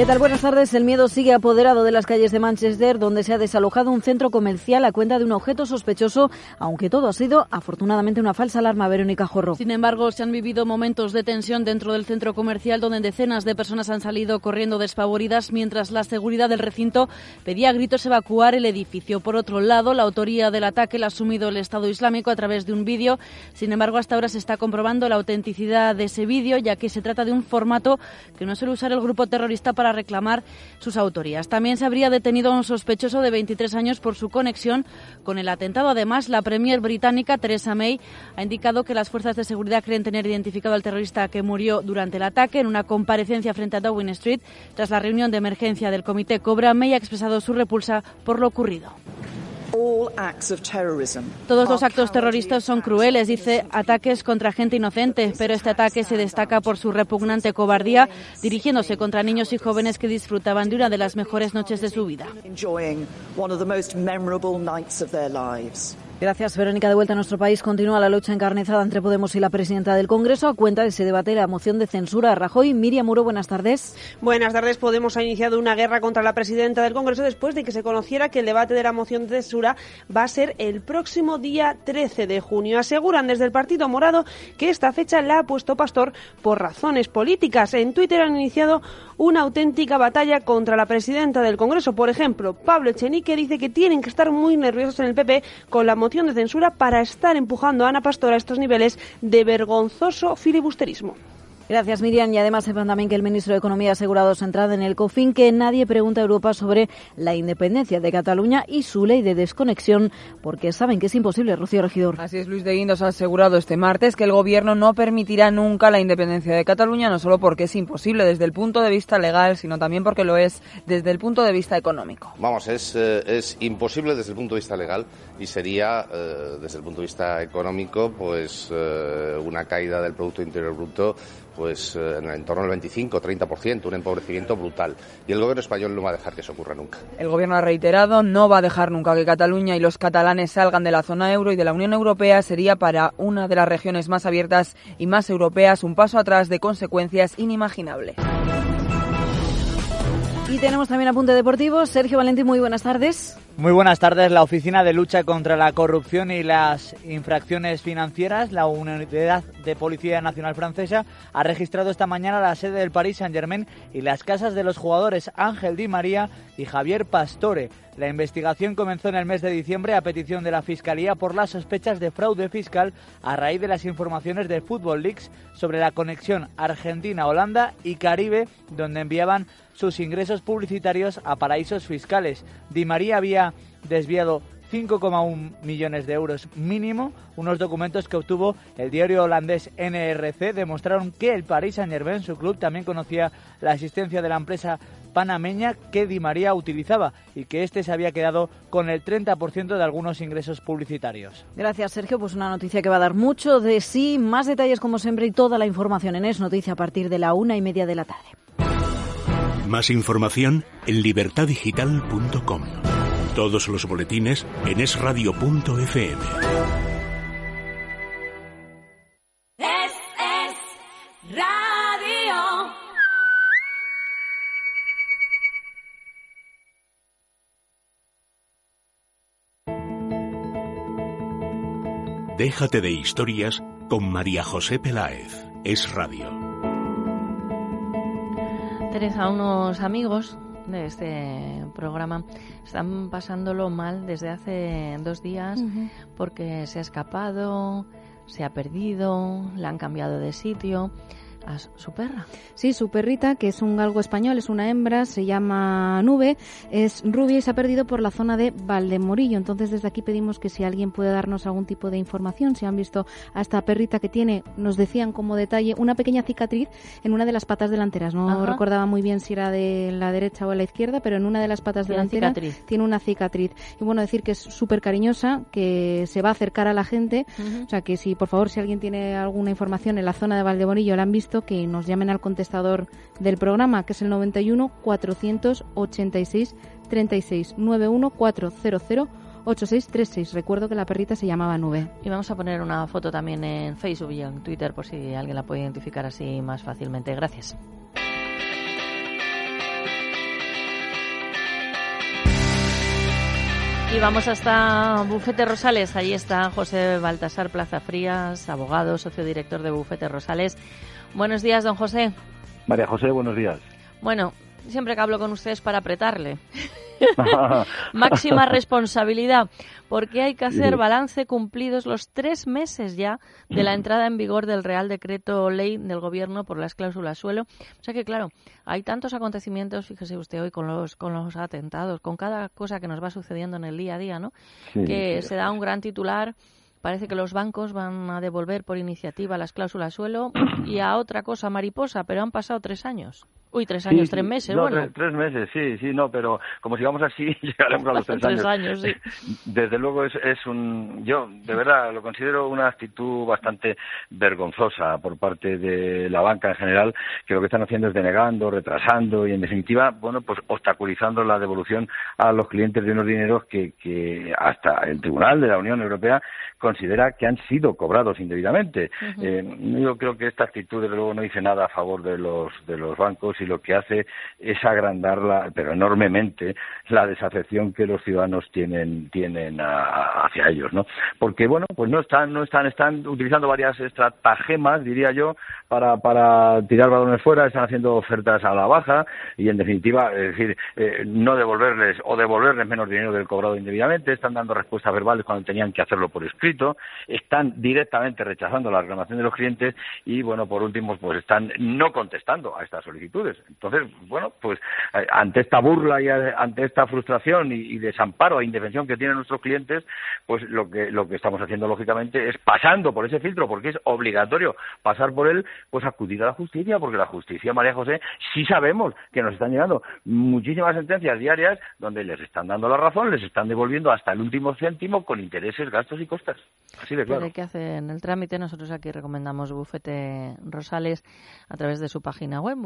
Speaker 22: ¿Qué tal? Buenas tardes. El miedo sigue apoderado de las calles de Manchester, donde se ha desalojado un centro comercial a cuenta de un objeto sospechoso, aunque todo ha sido afortunadamente una falsa alarma. Verónica Jorro.
Speaker 20: Sin embargo, se han vivido momentos de tensión dentro del centro comercial donde decenas de personas han salido corriendo despavoridas mientras la seguridad del recinto pedía a gritos evacuar el edificio. Por otro lado, la autoría del ataque la ha asumido el Estado Islámico a través de un vídeo. Sin embargo, hasta ahora se está comprobando la autenticidad de ese vídeo, ya que se trata de un formato que no suele usar el grupo terrorista para reclamar sus autorías. También se habría detenido a un sospechoso de 23 años por su conexión con el atentado. Además, la premier británica Theresa May ha indicado que las fuerzas de seguridad creen tener identificado al terrorista que murió durante el ataque en una comparecencia frente a Downing Street. Tras la reunión de emergencia del comité Cobra, May ha expresado su repulsa por lo ocurrido. Todos los actos terroristas son crueles, dice ataques contra gente inocente, pero este ataque se destaca por su repugnante cobardía, dirigiéndose contra niños y jóvenes que disfrutaban de una de las mejores noches de su vida.
Speaker 22: Gracias, Verónica. De vuelta a nuestro país, continúa la lucha encarnizada entre Podemos y la presidenta del Congreso a cuenta de ese debate la moción de censura a Rajoy. Miriam Muro, buenas tardes.
Speaker 23: Buenas tardes. Podemos ha iniciado una guerra contra la presidenta del Congreso después de que se conociera que el debate de la moción de censura va a ser el próximo día 13 de junio. Aseguran desde el Partido Morado que esta fecha la ha puesto Pastor por razones políticas. En Twitter han iniciado una auténtica batalla contra la presidenta del Congreso. Por ejemplo, Pablo Echenique dice que tienen que estar muy nerviosos en el PP con la moción de censura para estar empujando a Ana Pastor a estos niveles de vergonzoso filibusterismo.
Speaker 22: Gracias, Miriam. Y además sepan también que el ministro de Economía ha asegurado su entrada en el COFIN que nadie pregunta a Europa sobre la independencia de Cataluña y su ley de desconexión, porque saben que es imposible, Rocío Regidor.
Speaker 24: Así es, Luis de Guindos ha asegurado este martes que el Gobierno no permitirá nunca la independencia de Cataluña, no solo porque es imposible desde el punto de vista legal, sino también porque lo es desde el punto de vista económico.
Speaker 25: Vamos, es, eh, es imposible desde el punto de vista legal y sería, eh, desde el punto de vista económico, pues eh, una caída del Producto Interior Bruto pues eh, en el entorno del 25-30%, un empobrecimiento brutal. Y el gobierno español no va a dejar que eso ocurra nunca.
Speaker 24: El Gobierno ha reiterado no va a dejar nunca que Cataluña y los catalanes salgan de la zona euro y de la Unión Europea. Sería para una de las regiones más abiertas y más europeas un paso atrás de consecuencias inimaginables.
Speaker 22: Y tenemos también apunte deportivo. Sergio Valentín, muy buenas tardes.
Speaker 26: Muy buenas tardes. La Oficina de Lucha contra la Corrupción y las Infracciones Financieras, la Unidad de Policía Nacional Francesa, ha registrado esta mañana la sede del Paris Saint-Germain y las casas de los jugadores Ángel Di María y Javier Pastore. La investigación comenzó en el mes de diciembre a petición de la Fiscalía por las sospechas de fraude fiscal a raíz de las informaciones de Football Leaks sobre la conexión Argentina-Holanda y Caribe, donde enviaban sus ingresos publicitarios a paraísos fiscales. Di María había desviado 5,1 millones de euros mínimo. Unos documentos que obtuvo el diario holandés NRC demostraron que el Paris Saint-Germain, su club, también conocía la existencia de la empresa panameña que Di María utilizaba y que este se había quedado con el 30% de algunos ingresos publicitarios.
Speaker 22: Gracias, Sergio. Pues una noticia que va a dar mucho de sí. Más detalles, como siempre, y toda la información en Es Noticia a partir de la una y media de la tarde.
Speaker 4: Más información en libertadigital.com. Todos los boletines en esradio.fm. Déjate de historias con María José Peláez. Es radio.
Speaker 2: Teresa, unos amigos de este programa están pasándolo mal desde hace dos días porque se ha escapado, se ha perdido, le han cambiado de sitio a su perra.
Speaker 5: Sí, su perrita, que es un galgo español, es una hembra, se llama Nube, es rubia y se ha perdido por la zona de Valdemorillo. Entonces, desde aquí pedimos que si alguien puede darnos algún tipo de información, si han visto a esta perrita que tiene, nos decían como detalle, una pequeña cicatriz en una de las patas delanteras. No
Speaker 2: Ajá.
Speaker 5: recordaba muy bien si era de la derecha o de la izquierda, pero en una de las patas
Speaker 2: Tiene
Speaker 5: delanteras
Speaker 2: cicatriz.
Speaker 5: tiene una cicatriz. Y bueno, decir que es súper cariñosa, que se va a acercar a la gente. O sea, que si por favor, si alguien tiene alguna información en la zona de Valdemorillo, la han visto, que nos llamen al contestador del programa, que es el 91 486 36 91 400 8636. Recuerdo que la perrita se llamaba Nube.
Speaker 2: Y vamos a poner una foto también en Facebook y en Twitter por si alguien la puede identificar así más fácilmente. Gracias. Y vamos hasta Bufete Rosales. Allí está José Baltasar Plaza Frías, abogado, socio director de Bufete Rosales. Buenos días, don José.
Speaker 27: María José, buenos días.
Speaker 2: Bueno, siempre que hablo con ustedes para apretarle. Máxima responsabilidad, porque hay que hacer balance cumplidos los tres meses ya de la entrada en vigor del Real Decreto Ley del Gobierno por las cláusulas suelo. O sea que, claro, hay tantos acontecimientos, fíjese usted hoy con los, con los atentados, con cada cosa que nos va sucediendo en el día a día, ¿no?
Speaker 27: Sí,
Speaker 2: que
Speaker 27: sí.
Speaker 2: se da un gran titular. Parece que los bancos van a devolver por iniciativa las cláusulas suelo y a otra cosa mariposa, pero han pasado tres años. Uy, tres años,
Speaker 27: Sí,
Speaker 2: tres meses,
Speaker 27: No,
Speaker 2: bueno.
Speaker 27: tres, tres meses, sí, sí, no, pero como sigamos así, llegaremos a los tres,
Speaker 2: Tres años, sí.
Speaker 27: Desde luego es, es un... Yo, de verdad, lo considero una actitud bastante vergonzosa por parte de la banca en general, que lo que están haciendo es denegando, retrasando y, en definitiva, bueno, pues obstaculizando la devolución a los clientes de unos dineros que, que hasta el Tribunal de la Unión Europea considera que han sido cobrados indebidamente. Eh, yo creo que esta actitud, desde luego, no dice nada a favor de los, de los bancos y lo que hace es agrandar, la, pero enormemente, la desafección que los ciudadanos tienen, tienen a- hacia ellos, ¿no? Porque, bueno, pues no están, no están, están utilizando varias estratagemas, diría yo, para, para tirar balones fuera, están haciendo ofertas a la baja y, en definitiva, es decir, eh, no devolverles o devolverles menos dinero del cobrado indebidamente, están dando respuestas verbales cuando tenían que hacerlo por escrito, están directamente rechazando la reclamación de los clientes y, bueno, por último, pues están no contestando a estas solicitudes. Entonces, bueno, pues eh, ante esta burla y a- ante esta frustración y, desamparo e indefensión que tienen nuestros clientes, pues lo que, lo que estamos haciendo, lógicamente, es pasando por ese filtro, porque es obligatorio pasar por él, pues acudir a la justicia, porque la justicia, María José, sí sabemos que nos están llegando muchísimas sentencias diarias donde les están dando la razón, les están devolviendo hasta el último céntimo con intereses, gastos y costas. Así de claro.
Speaker 2: Que hacen el trámite. Nosotros aquí recomendamos Bufete Rosales a través de su página web,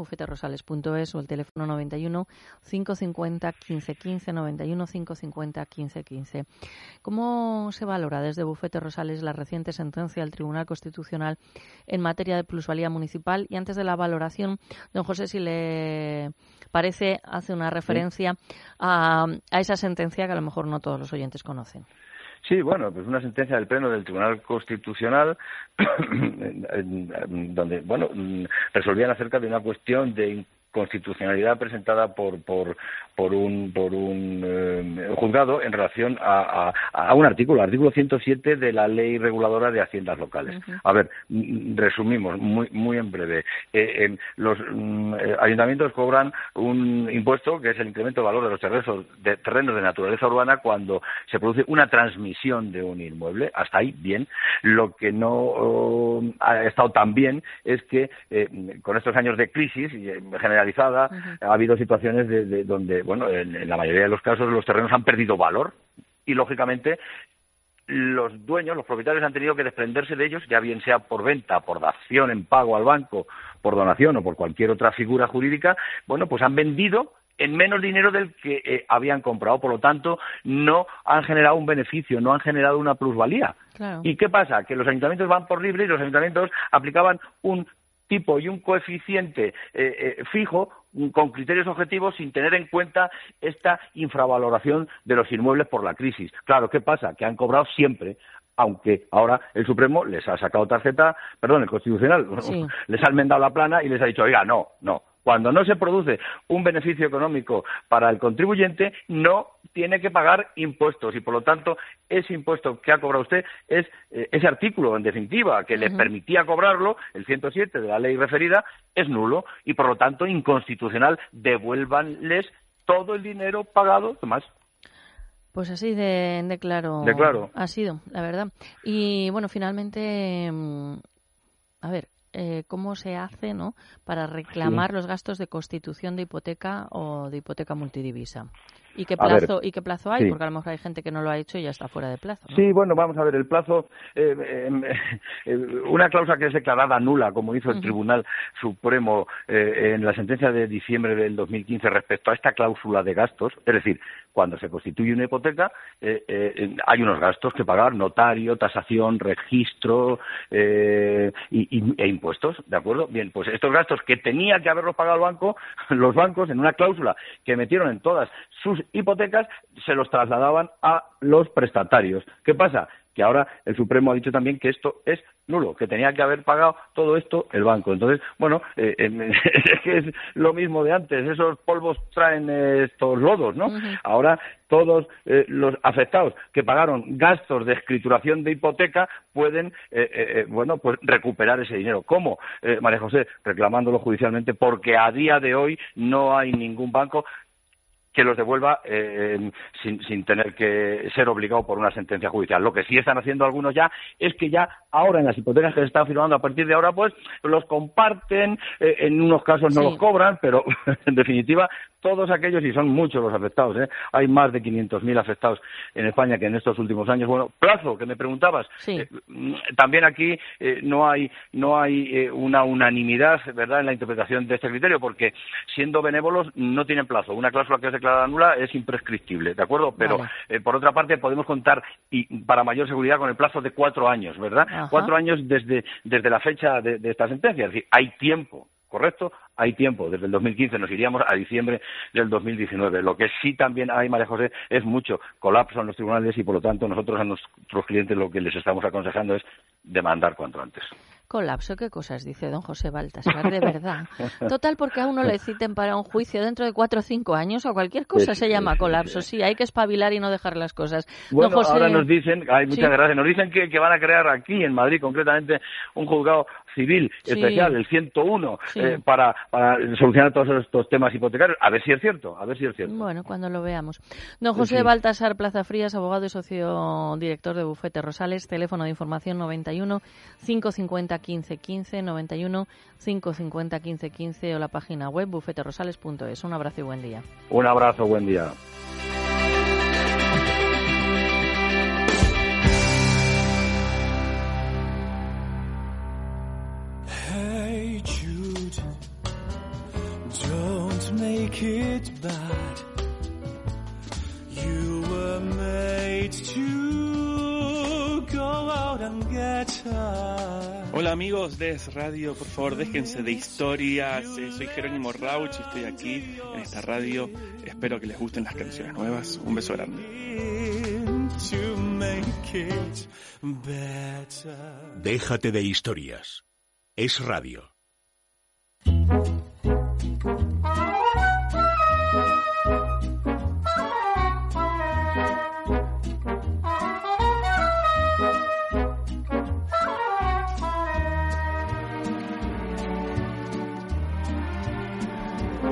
Speaker 2: bufeterosales.es o el teléfono 91 550 1515 91 550 1515. ¿Cómo se valora desde Bufete Rosales la reciente sentencia del Tribunal Constitucional en materia de plusvalía municipal? Y antes de la valoración, don José, si le parece, hace una referencia a, a esa sentencia que a lo mejor no todos los oyentes conocen.
Speaker 27: Sí, bueno, pues una sentencia del Pleno del Tribunal Constitucional donde, bueno, mm, resolvían acerca de una cuestión de inconstitucionalidad presentada por por por un por un eh, juzgado en relación a, a, a un artículo, artículo 107 de la ley reguladora de haciendas locales. A ver, mm, resumimos muy muy en breve. Eh, eh, los mm, eh, ayuntamientos cobran un impuesto que es el incremento de valor de los terrenos de, terrenos de naturaleza urbana cuando se produce una transmisión de un inmueble. Hasta ahí bien. Lo que no oh, ha estado tan bien es que eh, con estos años de crisis eh, generalizada ha habido situaciones de, de donde, bueno, en, en la mayoría de los casos los terrenos han perdido valor y lógicamente los dueños, los propietarios han tenido que desprenderse de ellos, ya bien sea por venta, por dación en pago al banco, por donación o por cualquier otra figura jurídica, bueno, pues han vendido en menos dinero del que eh, habían comprado. Por lo tanto, no han generado un beneficio, no han generado una plusvalía.
Speaker 2: Claro.
Speaker 27: ¿Y qué pasa? Que los ayuntamientos van por libre y los ayuntamientos aplicaban un tipo y un coeficiente eh, eh, fijo mm, con criterios objetivos sin tener en cuenta esta infravaloración de los inmuebles por la crisis. Claro, ¿qué pasa? Que han cobrado siempre aunque ahora el Supremo les ha sacado tarjeta, perdón, el Constitucional,
Speaker 2: Sí.
Speaker 27: les ha enmendado la plana y les ha dicho, oiga, no, no. Cuando no se produce un beneficio económico para el contribuyente, no tiene que pagar impuestos y, por lo tanto, ese impuesto que ha cobrado usted es eh, ese artículo, en definitiva, que le permitía cobrarlo, el 107 de la ley referida, es nulo y, por lo tanto, inconstitucional. Devuélvanles todo el dinero pagado, más.
Speaker 2: Pues así de, de claro,
Speaker 27: De claro.
Speaker 2: ha sido, la verdad. Y bueno, finalmente, mm, a ver, eh, ¿cómo se hace no para reclamar los gastos de constitución de hipoteca o de hipoteca multidivisa? ¿Y qué
Speaker 27: ver,
Speaker 2: plazo, ¿y qué plazo hay?
Speaker 27: sí.
Speaker 2: Porque a lo mejor hay gente que no lo ha hecho y ya está fuera de plazo. ¿no?
Speaker 27: Sí, bueno, vamos a ver, el plazo, eh, eh, eh, una cláusula que es declarada nula, como hizo el. Tribunal Supremo eh, en la sentencia de diciembre del 2015 respecto a esta cláusula de gastos, es decir, cuando se constituye una hipoteca, eh, eh, hay unos gastos que pagar, notario, tasación, registro eh, y, y- e impuestos, ¿de acuerdo? Bien, pues estos gastos que tenía que haberlos pagado el banco, los bancos, en una cláusula que metieron en todas sus hipotecas, se los trasladaban a los prestatarios. ¿Qué pasa? Que ahora el Supremo ha dicho también que esto es nulo, que tenía que haber pagado todo esto el banco. Entonces, bueno, eh, eh, es que es lo mismo de antes. Esos polvos traen eh, estos lodos, ¿no? Ahora todos eh, los afectados que pagaron gastos de escrituración de hipoteca pueden, eh, bueno, pues recuperar ese dinero. ¿Cómo, María José? Reclamándolo judicialmente, porque a día de hoy no hay ningún banco que los devuelva eh, sin, sin tener que ser obligado por una sentencia judicial. Lo que sí están haciendo algunos ya es que ya ahora en las hipotecas que se están firmando a partir de ahora, pues los comparten, eh, en unos casos no
Speaker 2: Sí.
Speaker 27: los cobran, pero en definitiva todos aquellos, y son muchos los afectados, ¿eh? hay más de 500.000 afectados en España que en estos últimos años. Bueno, plazo, que me preguntabas. Eh, mm, también aquí eh, no hay, no hay una unanimidad, ¿verdad?, en la interpretación de este criterio, porque siendo benévolos no tienen plazo. Una cláusula que es declarada nula es imprescriptible, ¿de acuerdo? Pero,
Speaker 2: Vale.
Speaker 27: eh, por otra parte, podemos contar, y para mayor seguridad, con el plazo de cuatro años, ¿verdad?
Speaker 2: Ajá.
Speaker 27: Cuatro años desde, desde la fecha de, de esta sentencia. Es decir, hay tiempo. ¿Correcto? Hay tiempo. Desde el 2015 nos iríamos a diciembre del 2019. Lo que sí también hay, María José, es mucho colapso en los tribunales y, por lo tanto, nosotros a nuestros clientes lo que les estamos aconsejando es demandar cuanto antes.
Speaker 2: Colapso, ¿qué cosas dice don José Baltasar? De verdad. Total, porque a uno le citen para un juicio dentro de cuatro o cinco años o cualquier cosa
Speaker 27: Es-
Speaker 2: se llama
Speaker 27: es-
Speaker 2: colapso. Sí, hay que espabilar y no dejar las cosas.
Speaker 27: Bueno,
Speaker 2: don José...
Speaker 27: ahora nos dicen, hay muchas
Speaker 2: Sí.
Speaker 27: gracias, nos dicen que, que van a crear aquí en Madrid concretamente un juzgado civil
Speaker 2: Sí.
Speaker 27: especial, el 101,
Speaker 2: Sí.
Speaker 27: eh, para, para solucionar todos estos temas hipotecarios. A ver si es cierto, a ver si es cierto.
Speaker 2: Bueno, cuando lo veamos. Don José
Speaker 27: Sí.
Speaker 2: Baltasar Plaza Frías, abogado y socio director de Bufete Rosales, teléfono de información 91 550 15 15, 91 550 15 15 o la página web bufeterosales.es. Un abrazo y buen día.
Speaker 27: Un abrazo, buen día.
Speaker 11: Make it bad. You were made to go out and get her.
Speaker 28: Hola amigos de Es Radio, por favor déjense de historias. Eh, soy Jerónimo Rauch y estoy aquí en esta radio. Espero que les gusten las canciones nuevas. Un beso grande.
Speaker 11: To make it better.
Speaker 4: Déjate de historias. Es radio.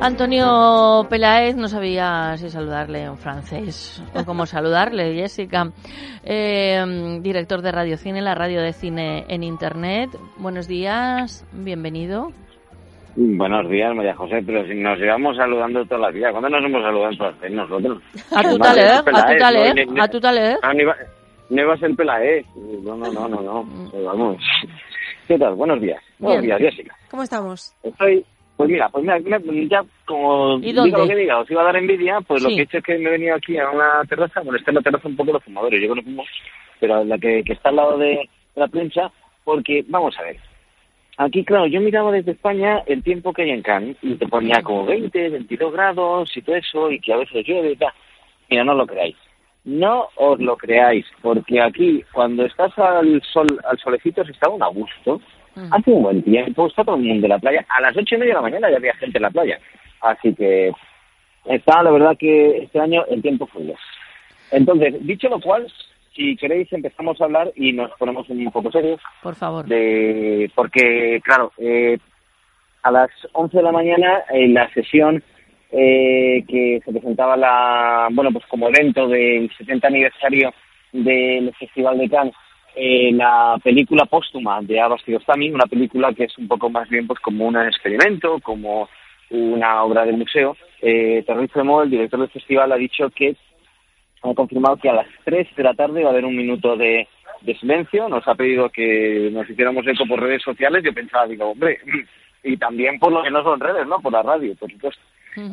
Speaker 2: Antonio Peláez, no sabía si saludarle en francés o cómo saludarle, Jessica. Eh, director de Radio Cine, la radio de cine en Internet. Buenos días, bienvenido.
Speaker 29: Buenos días, María José, pero si nos llevamos saludando toda la vida, ¿cuándo nos hemos saludado en francés nosotros?
Speaker 2: A tu
Speaker 29: Madre,
Speaker 2: taler,
Speaker 29: es
Speaker 2: a tu taler,
Speaker 29: ¿no? Ni-
Speaker 2: a tu.
Speaker 29: Ah, ni va- no iba a ser Peláez. No, no, no, no, no. Pues vamos. ¿Qué tal? Buenos días. Buenos
Speaker 30: Bien.
Speaker 29: días, Jessica.
Speaker 30: ¿Cómo estamos?
Speaker 29: Estoy, pues mira, pues mira, me- ya como
Speaker 30: ¿Y
Speaker 29: diga lo que diga, os iba a dar envidia, pues lo que he hecho es que me he venido aquí a una terraza, molesté en la terraza un poco los fumadores, yo que no fumo, pero la que, que está al lado de la prensa, porque, vamos a ver, aquí, claro, yo miraba desde España el tiempo que hay en Cannes y te ponía como 20, 22 grados y todo eso, y que a veces llueve y tal. Mira, no lo creáis. No os lo creáis, porque aquí, cuando estás al sol, al solecito, se está un a gusto. Hace un buen tiempo, está todo el mundo en la playa. A las ocho y media de la mañana ya había gente en la playa. Así que está, la verdad que este año el tiempo fue. Entonces, dicho lo cual, si queréis empezamos a hablar y nos ponemos un poco serios.
Speaker 2: Por favor.
Speaker 29: De, porque, claro, eh, a las 11 de la mañana en la sesión eh, que se presentaba la, bueno, pues como evento del 70 aniversario del Festival de Cannes, eh, la película póstuma de Abbas Kiarostami, una película que es un poco más bien pues como un experimento, como una obra de museo. Eh, Terry Fremont, el director del festival, ha dicho que ha confirmado que a las 3 de la tarde va a haber un minuto de, de silencio. Nos ha pedido que nos hiciéramos eco por redes sociales. Yo pensaba, digo, hombre, y también por lo que no son redes, ¿no? Por la radio, por supuesto.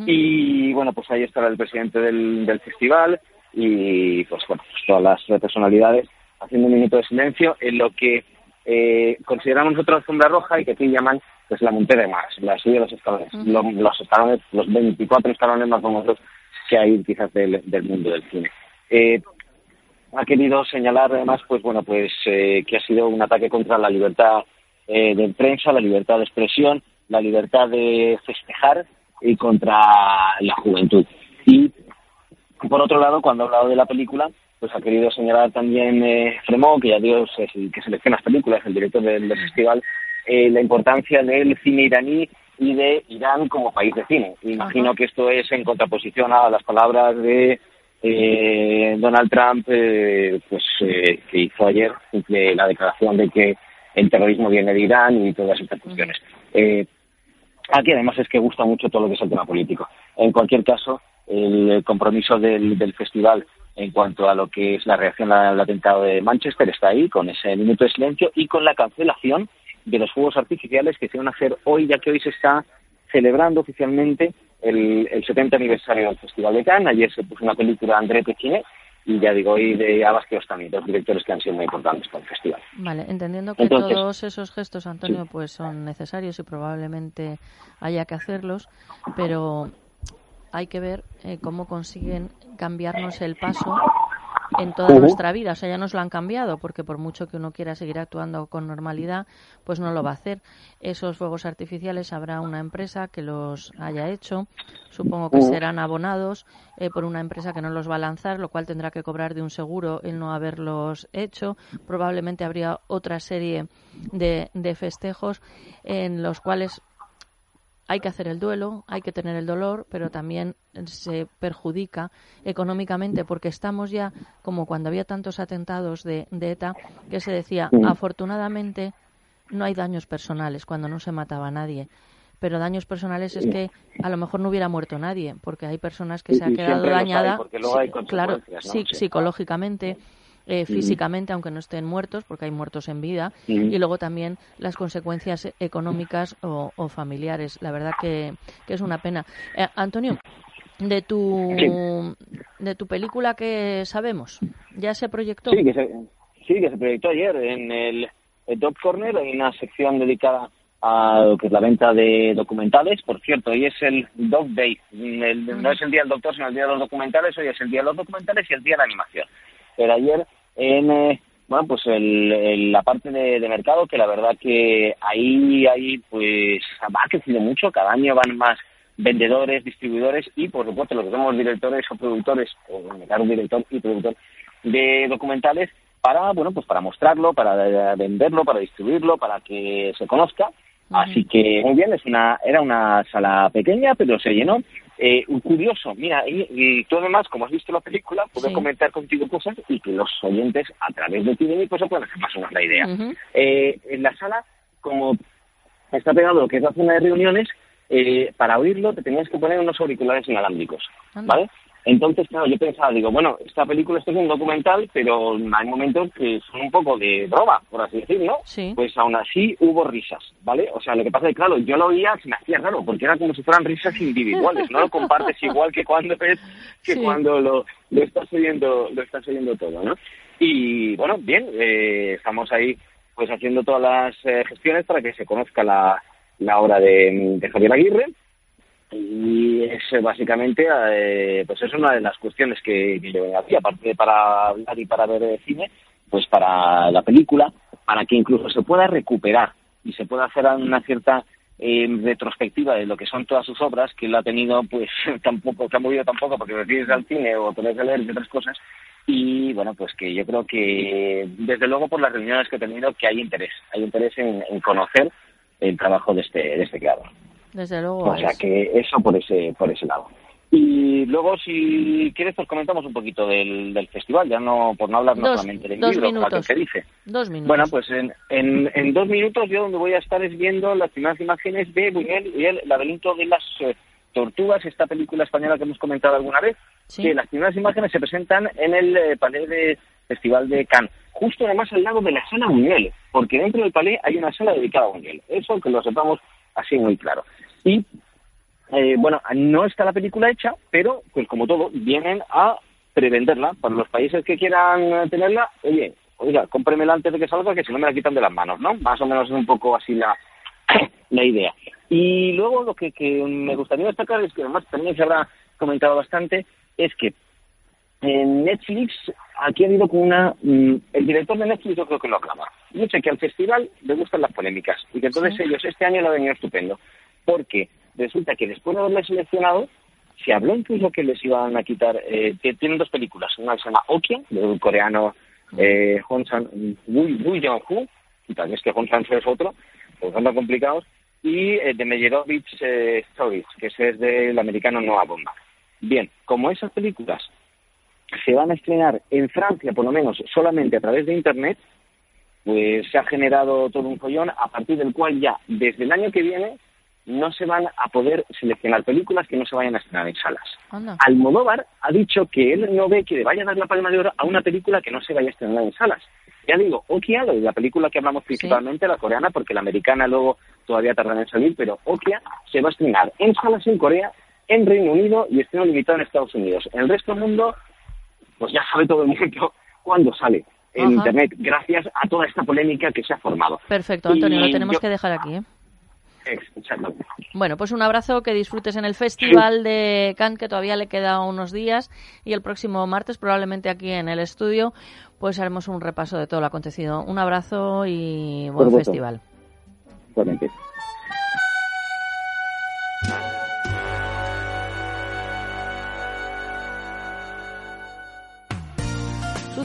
Speaker 29: Y bueno, pues ahí estará el presidente del, del festival y pues bueno, pues todas las personalidades haciendo un minuto de silencio en lo que eh, consideramos nosotros alfombra roja y que aquí llaman pues la montaña de Mars, la subida de los escalones, Lo- los escalones, los 24 escalones más famosos que hay quizás del, del mundo del cine. Eh, ha querido señalar además pues bueno pues eh, que ha sido un ataque contra la libertad eh, de prensa, la libertad de expresión, la libertad de festejar y contra la juventud. Y por otro lado, cuando ha hablado de la película, pues ha querido señalar también eh, Fremont, que ya Dios es el que selecciona las películas, el director del, del festival, eh, la importancia del cine iraní y de Irán como país de cine. Imagino que esto es en contraposición a las palabras de eh, Donald Trump, eh, pues eh, que hizo ayer de la declaración de que el terrorismo viene de Irán y todas estas cuestiones. Eh, Aquí además es que gusta mucho todo lo que es el tema político. En cualquier caso, el compromiso del, del festival en cuanto a lo que es la reacción al atentado de Manchester está ahí, con ese minuto de silencio y con la cancelación de los fuegos artificiales que se van a hacer hoy, ya que hoy se está celebrando oficialmente el, el 70 aniversario del Festival de Cannes. Ayer se puso una película André Pechiné y ya digo, hoy de Abbas Kiarostami, dos directores que han sido muy importantes para el festival.
Speaker 2: Vale, entendiendo que
Speaker 29: Entonces-
Speaker 2: todos esos gestos, Antonio, pues son necesarios y probablemente haya que hacerlos, pero hay que ver eh, cómo consiguen cambiarnos el paso en toda nuestra vida. O sea, ya nos lo han cambiado, porque por mucho que uno quiera seguir actuando con normalidad, pues no lo va a hacer. Esos fuegos artificiales habrá una empresa que los haya hecho. Supongo que serán abonados eh, por una empresa que no los va a lanzar, lo cual tendrá que cobrar de un seguro el no haberlos hecho. Probablemente habría otra serie de, de festejos en los cuales hay que hacer el duelo, hay que tener el dolor, pero también se perjudica económicamente porque estamos ya como cuando había tantos atentados de, de ETA que se decía, afortunadamente no hay daños personales cuando no se mataba a nadie. Pero daños personales es que a lo mejor no hubiera muerto nadie, porque hay personas que se ha quedado dañada,
Speaker 29: hay
Speaker 2: sí, claro,
Speaker 29: ¿no?
Speaker 2: Sí. psicológicamente, eh, físicamente, aunque no estén muertos, porque hay muertos en vida, y luego también las consecuencias económicas o, o familiares. La verdad que, que es una pena. Eh, Antonio, de tu de tu película que sabemos, ya se proyectó.
Speaker 29: Sí, que se, sí, que se proyectó ayer en el, el Top Corner, hay una sección dedicada a lo que es la venta de documentales. Por cierto, hoy es el Dog Day, El- no es el Día del Doctor, sino el Día de los Documentales, hoy es el Día de los Documentales y el Día de la Animación. Pero ayer en... eh, bueno, pues el, el- la parte de, de mercado, que la verdad que ahí, ahí pues ha crecido mucho, cada año van más vendedores, distribuidores y por supuesto los que somos directores o productores, o caso director y productor de documentales, para bueno pues para mostrarlo, para eh, venderlo, para distribuirlo, para que se conozca Así que muy bien, es una, era una sala pequeña, pero se llenó. Eh, un curioso, mira, y, y tú además, como has visto la película, puedo
Speaker 2: Sí.
Speaker 29: comentar contigo cosas y que los oyentes, a través de ti y se pueden hacer más o menos la idea. Eh, en la sala, como está pegado lo que es la zona de reuniones, eh, para oírlo te tenías que poner unos auriculares inalámbricos, ¿vale? Entonces, claro, yo pensaba, digo, bueno, esta película, esto es un documental, pero hay momentos que son un poco de broma, por así decirlo, ¿no?
Speaker 2: Sí.
Speaker 29: Pues aún así hubo risas, ¿vale? O sea, lo que pasa es que, claro, yo lo oía, se me hacía raro, porque era como si fueran risas individuales, no lo compartes igual que cuando que
Speaker 2: Sí.
Speaker 29: cuando lo, lo estás oyendo, lo estás oyendo todo, ¿no? Y, bueno, bien, eh, estamos ahí, pues, haciendo todas las eh, gestiones para que se conozca la, la obra de, de Javier Aguirre, y es básicamente, eh, pues es una de las cuestiones que, que yo hacía, aparte de para hablar y para ver eh, cine, pues para la película, para que incluso se pueda recuperar y se pueda hacer una cierta eh, retrospectiva de lo que son todas sus obras, que él ha tenido, pues tampoco, que ha movido tampoco porque prefieres al cine o tener que leer y otras cosas. Y bueno, pues que yo creo que desde luego por las reuniones que he tenido que hay interés, hay interés en, en conocer el trabajo de este, de este creador.
Speaker 2: Desde luego.
Speaker 29: O sea
Speaker 2: es.
Speaker 29: que eso por ese, por ese lado. Y luego, si quieres, pues comentamos un poquito del, del festival, ya no por no hablar no
Speaker 2: Dos-
Speaker 29: solamente del
Speaker 2: dos
Speaker 29: libro,
Speaker 2: minutos.
Speaker 29: que dice.
Speaker 2: Dos minutos.
Speaker 29: Bueno, pues en, en, en dos minutos yo donde voy a estar es viendo las primeras imágenes de Buñuel y el laberinto de las eh, tortugas, esta película española que hemos comentado alguna vez,
Speaker 2: Sí.
Speaker 29: que las primeras imágenes se presentan en el eh, Palais de Festival de Cannes, justo además al lado de la sala Buñuel, porque dentro del Palais hay una sala dedicada a Buñuel, eso que lo sepamos así muy claro. Y eh, bueno, no está la película hecha, pero pues como todo, vienen a prevenderla. Para los países que quieran tenerla, oye, oiga, cómpremela antes de que salga, que si no me la quitan de las manos, ¿no? Más o menos es un poco así la, la idea. Y luego lo que, que me gustaría destacar es que además también se habrá comentado bastante, es que en Netflix aquí ha habido como una... mm, el director de Netflix yo creo que lo aclama. Dice que al festival le gustan las polémicas y que entonces ellos este año lo han venido estupendo. Porque resulta que después de haberle seleccionado, se habló incluso que les iban a quitar... Eh, que tienen dos películas. Una que se llama Okja, de un coreano eh, Hong San... Woo Woo Jong-hu, y también es que Hong San es otro, pues son tan complicados, y eh, de Meyerowitz eh, Stories, que ese es del americano Noah Bomba. Bien, como esas películas se van a estrenar en Francia, por lo menos, solamente a través de Internet, pues se ha generado todo un follón a partir del cual ya, desde el año que viene, no se van a poder seleccionar películas que no se vayan a estrenar en salas.
Speaker 2: Anda.
Speaker 29: Almodóvar ha dicho que él no ve que le vaya a dar la palma de oro a una película que no se vaya a estrenar en salas. Ya digo, Okia, la película que hablamos principalmente, la coreana, porque la americana luego todavía tardará en salir, pero Okia se va a estrenar en salas en Corea, en Reino Unido y estreno limitado en Estados Unidos. En el resto del mundo, pues ya sabe todo el mundo cuándo sale en
Speaker 2: Ajá.
Speaker 29: Internet, gracias a toda esta polémica que se ha formado.
Speaker 2: Perfecto, Antonio,
Speaker 29: Y
Speaker 2: lo tenemos
Speaker 29: yo-
Speaker 2: que dejar aquí. ¿eh? Bueno, pues un abrazo, que disfrutes en el Festival de Cannes, que todavía le queda unos días, y el próximo martes, probablemente aquí en el estudio, pues haremos un repaso de todo lo acontecido. Un abrazo y buen festival.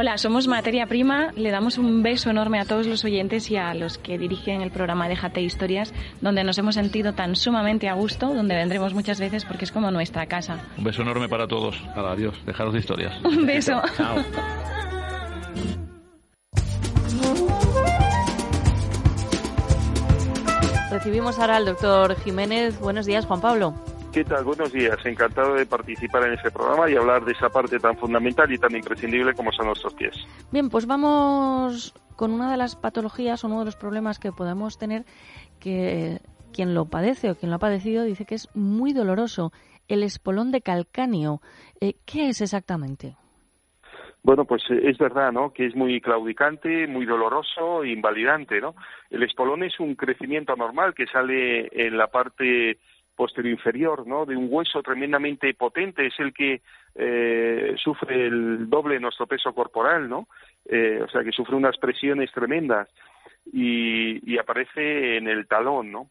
Speaker 30: Hola, somos Materia Prima. Le damos un beso enorme a todos los oyentes y a los que dirigen el programa Déjate Historias, donde nos hemos sentido tan sumamente a gusto, donde vendremos muchas veces porque es como nuestra casa.
Speaker 31: Un beso enorme para todos. Para adiós. Dejaros de historias.
Speaker 30: Un beso.
Speaker 31: Chao.
Speaker 2: Recibimos ahora al doctor Jiménez. Buenos días, Juan Pablo.
Speaker 32: ¿Qué tal? Buenos días. Encantado de participar en este programa y hablar de esa parte tan fundamental y tan imprescindible como son nuestros pies.
Speaker 2: Bien, pues vamos con una de las patologías o uno de los problemas que podemos tener que quien lo padece o quien lo ha padecido dice que es muy doloroso, el espolón de calcáneo. Eh, ¿Qué es exactamente?
Speaker 32: Bueno, pues eh, es verdad, ¿no? Que es muy claudicante, muy doloroso e invalidante, ¿no? El espolón es un crecimiento anormal que sale en la parte posterior inferior, ¿no? De un hueso tremendamente potente, es el que eh, sufre el doble de nuestro peso corporal, ¿no? Eh, o sea, que sufre unas presiones tremendas y, y aparece en el talón, ¿no?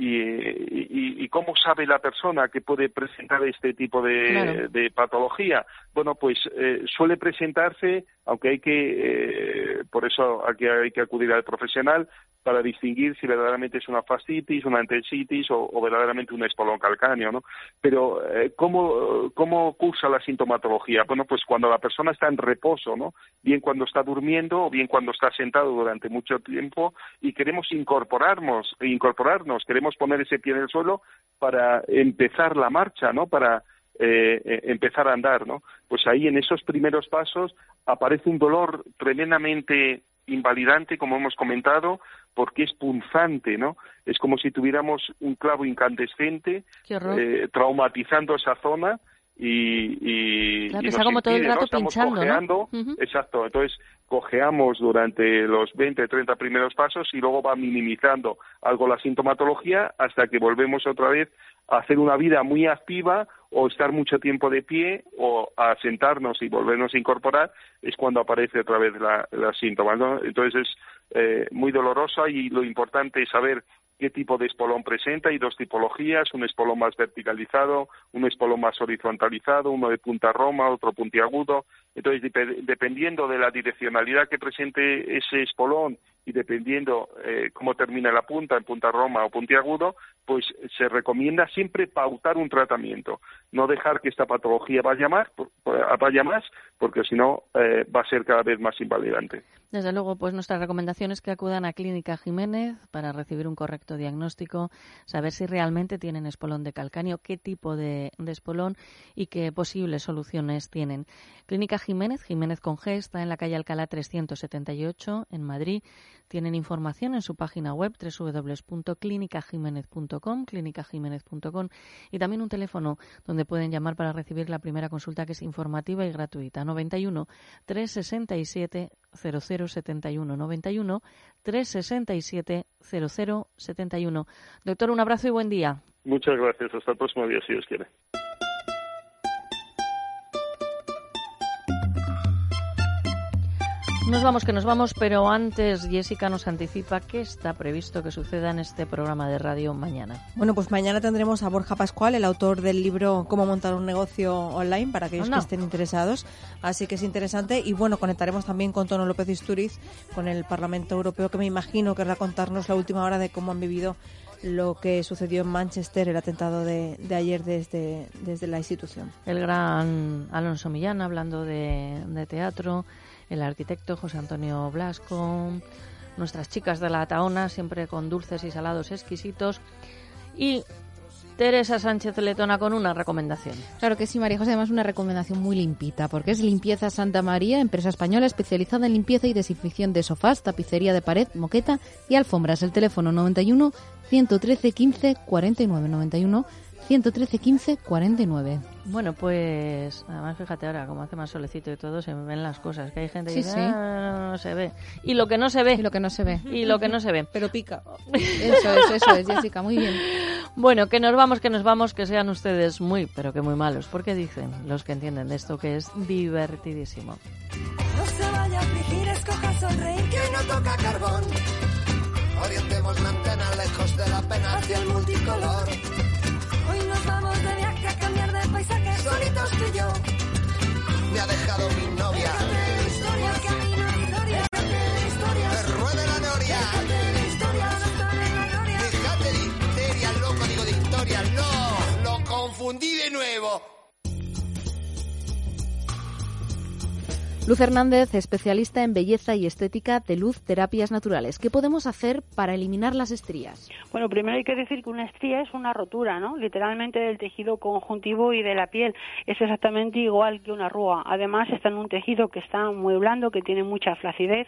Speaker 32: y, y, cómo sabe la persona que puede presentar este tipo de, de patología. Bueno, pues eh, suele presentarse, aunque hay que, eh, por eso aquí hay que acudir al profesional para distinguir si verdaderamente es una fascitis, una enteritis o, verdaderamente un espolón calcáneo, ¿no? Pero eh, ¿cómo, ¿cómo cursa la sintomatología? Bueno, pues cuando la persona está en reposo, ¿no? Bien cuando está durmiendo o bien cuando está sentado durante mucho tiempo y queremos incorporarnos, incorporarnos, queremos poner ese pie en el suelo para empezar la marcha, ¿no? Para eh, eh, empezar a andar, ¿no? Pues ahí en esos primeros pasos aparece un dolor tremendamente invalidante, como hemos comentado, porque es punzante, ¿no? Es como si tuviéramos un clavo incandescente eh, traumatizando esa zona y, y,
Speaker 2: Claro,
Speaker 32: y nos
Speaker 2: como todo el
Speaker 32: impide, ¿no?
Speaker 2: rato
Speaker 32: Estamos
Speaker 2: pinchando, ¿no?
Speaker 32: cojeando. Exacto, entonces cojeamos durante los 20, 30 primeros pasos y luego va minimizando algo la sintomatología hasta que volvemos otra vez hacer una vida muy activa o estar mucho tiempo de pie o a sentarnos y volvernos a incorporar es cuando aparece otra vez la, la síntomas. Entonces es eh, muy dolorosa y lo importante es saber qué tipo de espolón presenta. Hay dos tipologías, un espolón más verticalizado, un espolón más horizontalizado, uno de punta roma, otro puntiagudo. Entonces, dep- dependiendo de la direccionalidad que presente ese espolón y dependiendo eh, cómo termina la punta, en punta roma o puntiagudo, pues se recomienda siempre pautar un tratamiento. No dejar que esta patología vaya más, vaya más porque si no eh, va a ser cada vez más invalidante.
Speaker 2: Desde luego, pues nuestra recomendación es que acudan a Clínica Jiménez para recibir un correcto diagnóstico, saber si realmente tienen espolón de calcáneo, qué tipo de, de espolón y qué posibles soluciones tienen. Clínica Jiménez, Jiménez con G, está en la calle Alcalá 378 en Madrid. Tienen información en su página web www.clinicajiménez.com, clinicajiménez.com y también un teléfono donde pueden llamar para recibir la primera consulta que es informativa y gratuita. 91 367 0071 91 367 0071. Doctor, un abrazo y buen día.
Speaker 32: Muchas gracias. Hasta el próximo día, si Dios quiere.
Speaker 2: Nos vamos, que nos vamos, pero antes Jessica nos anticipa qué está previsto que suceda en este programa de radio mañana.
Speaker 33: Bueno, pues mañana tendremos a Borja Pascual, el autor del libro Cómo montar un negocio online para aquellos que estén interesados. Así que es interesante. Y bueno, conectaremos también con Tono López Isturiz, con el Parlamento Europeo, que me imagino querrá contarnos la última hora de cómo han vivido lo que sucedió en Manchester, el atentado de, de ayer desde, desde la institución.
Speaker 2: El gran Alonso Millán hablando de, de teatro, el arquitecto José Antonio Blasco, nuestras chicas de la Taona, siempre con dulces y salados exquisitos, y Teresa Sánchez Letona con una recomendación.
Speaker 5: Claro que sí, María José, además una recomendación muy limpita, porque es Limpieza Santa María, empresa española especializada en limpieza y desinfección de sofás, tapicería de pared, moqueta y alfombras. El teléfono 91 113 15 49 91 113 15 49.
Speaker 2: Bueno, pues además fíjate ahora, como hace más solecito y todo, se ven las cosas, que hay gente que dice. "Ah, no se ve. Y lo que no se ve.
Speaker 5: Y lo que no se ve.
Speaker 2: Y lo que no se ve.
Speaker 33: Pero pica.
Speaker 5: Eso es, eso es, Jessica, muy bien.
Speaker 2: Bueno, que nos vamos, que nos vamos, que sean ustedes muy, pero que muy malos, porque dicen los que entienden de esto que es divertidísimo.
Speaker 11: No se vaya a frigir, escoja sonreír, que no toca carbón. Orientemos la antena lejos de la pena hacia el multicolor. Ha dejado mi novia.
Speaker 5: Luz Hernández, especialista en belleza y estética de luz terapias naturales. ¿Qué podemos hacer para eliminar las estrías?
Speaker 21: Bueno, primero hay que decir que una estría es una rotura, ¿no? Literalmente del tejido conjuntivo y de la piel. Es exactamente igual que una arruga. Además, está en un tejido que está muy blando, que tiene mucha flacidez.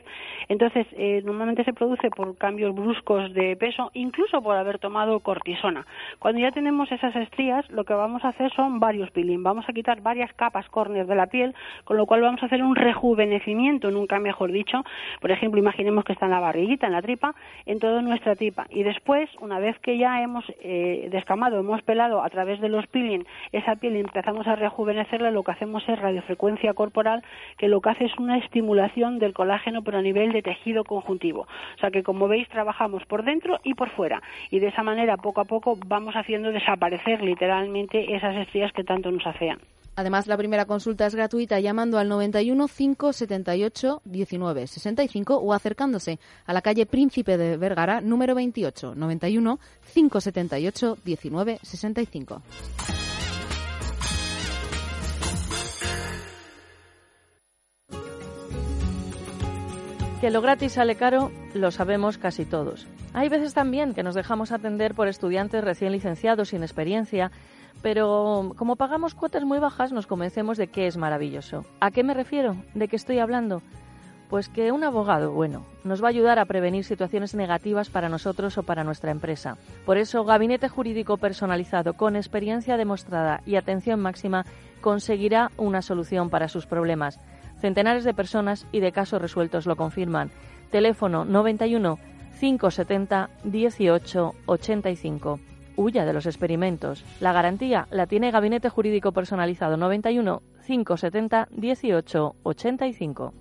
Speaker 21: Entonces, eh, normalmente se produce por cambios bruscos de peso, incluso por haber tomado cortisona. Cuando ya tenemos esas estrías, lo que vamos a hacer son varios peeling. Vamos a quitar varias capas córneas de la piel, con lo cual vamos a hacer un rejuvenecimiento, nunca mejor dicho. Por ejemplo, imaginemos que está en la barriguita, en la tripa, en toda nuestra tripa. Y después, una vez que ya hemos eh, descamado, hemos pelado a través de los peeling esa piel y empezamos a rejuvenecerla, lo que hacemos es radiofrecuencia corporal, que lo que hace es una estimulación del colágeno, pero a nivel de tejido conjuntivo. O sea que, como veis, trabajamos por dentro y por fuera. Y de esa manera, poco a poco, vamos haciendo desaparecer literalmente esas estrías que tanto nos afean.
Speaker 5: Además, la primera consulta es gratuita llamando al 91 578 19 65 o acercándose a la calle Príncipe de Vergara, número 28, 91 578 19 65.
Speaker 2: Que lo gratis sale caro, lo sabemos casi todos. Hay veces también que nos dejamos atender por estudiantes recién licenciados sin experiencia, pero como pagamos cuotas muy bajas nos convencemos de que es maravilloso. ¿A qué me refiero? ¿De qué estoy hablando? Pues que un abogado bueno nos va a ayudar a prevenir situaciones negativas para nosotros o para nuestra empresa. Por eso, Gabinete Jurídico Personalizado con experiencia demostrada y atención máxima conseguirá una solución para sus problemas. Centenares de personas y de casos resueltos lo confirman. Teléfono 91 570 18 85. Huya de los experimentos. La garantía la tiene Gabinete Jurídico Personalizado 91 570 18 85.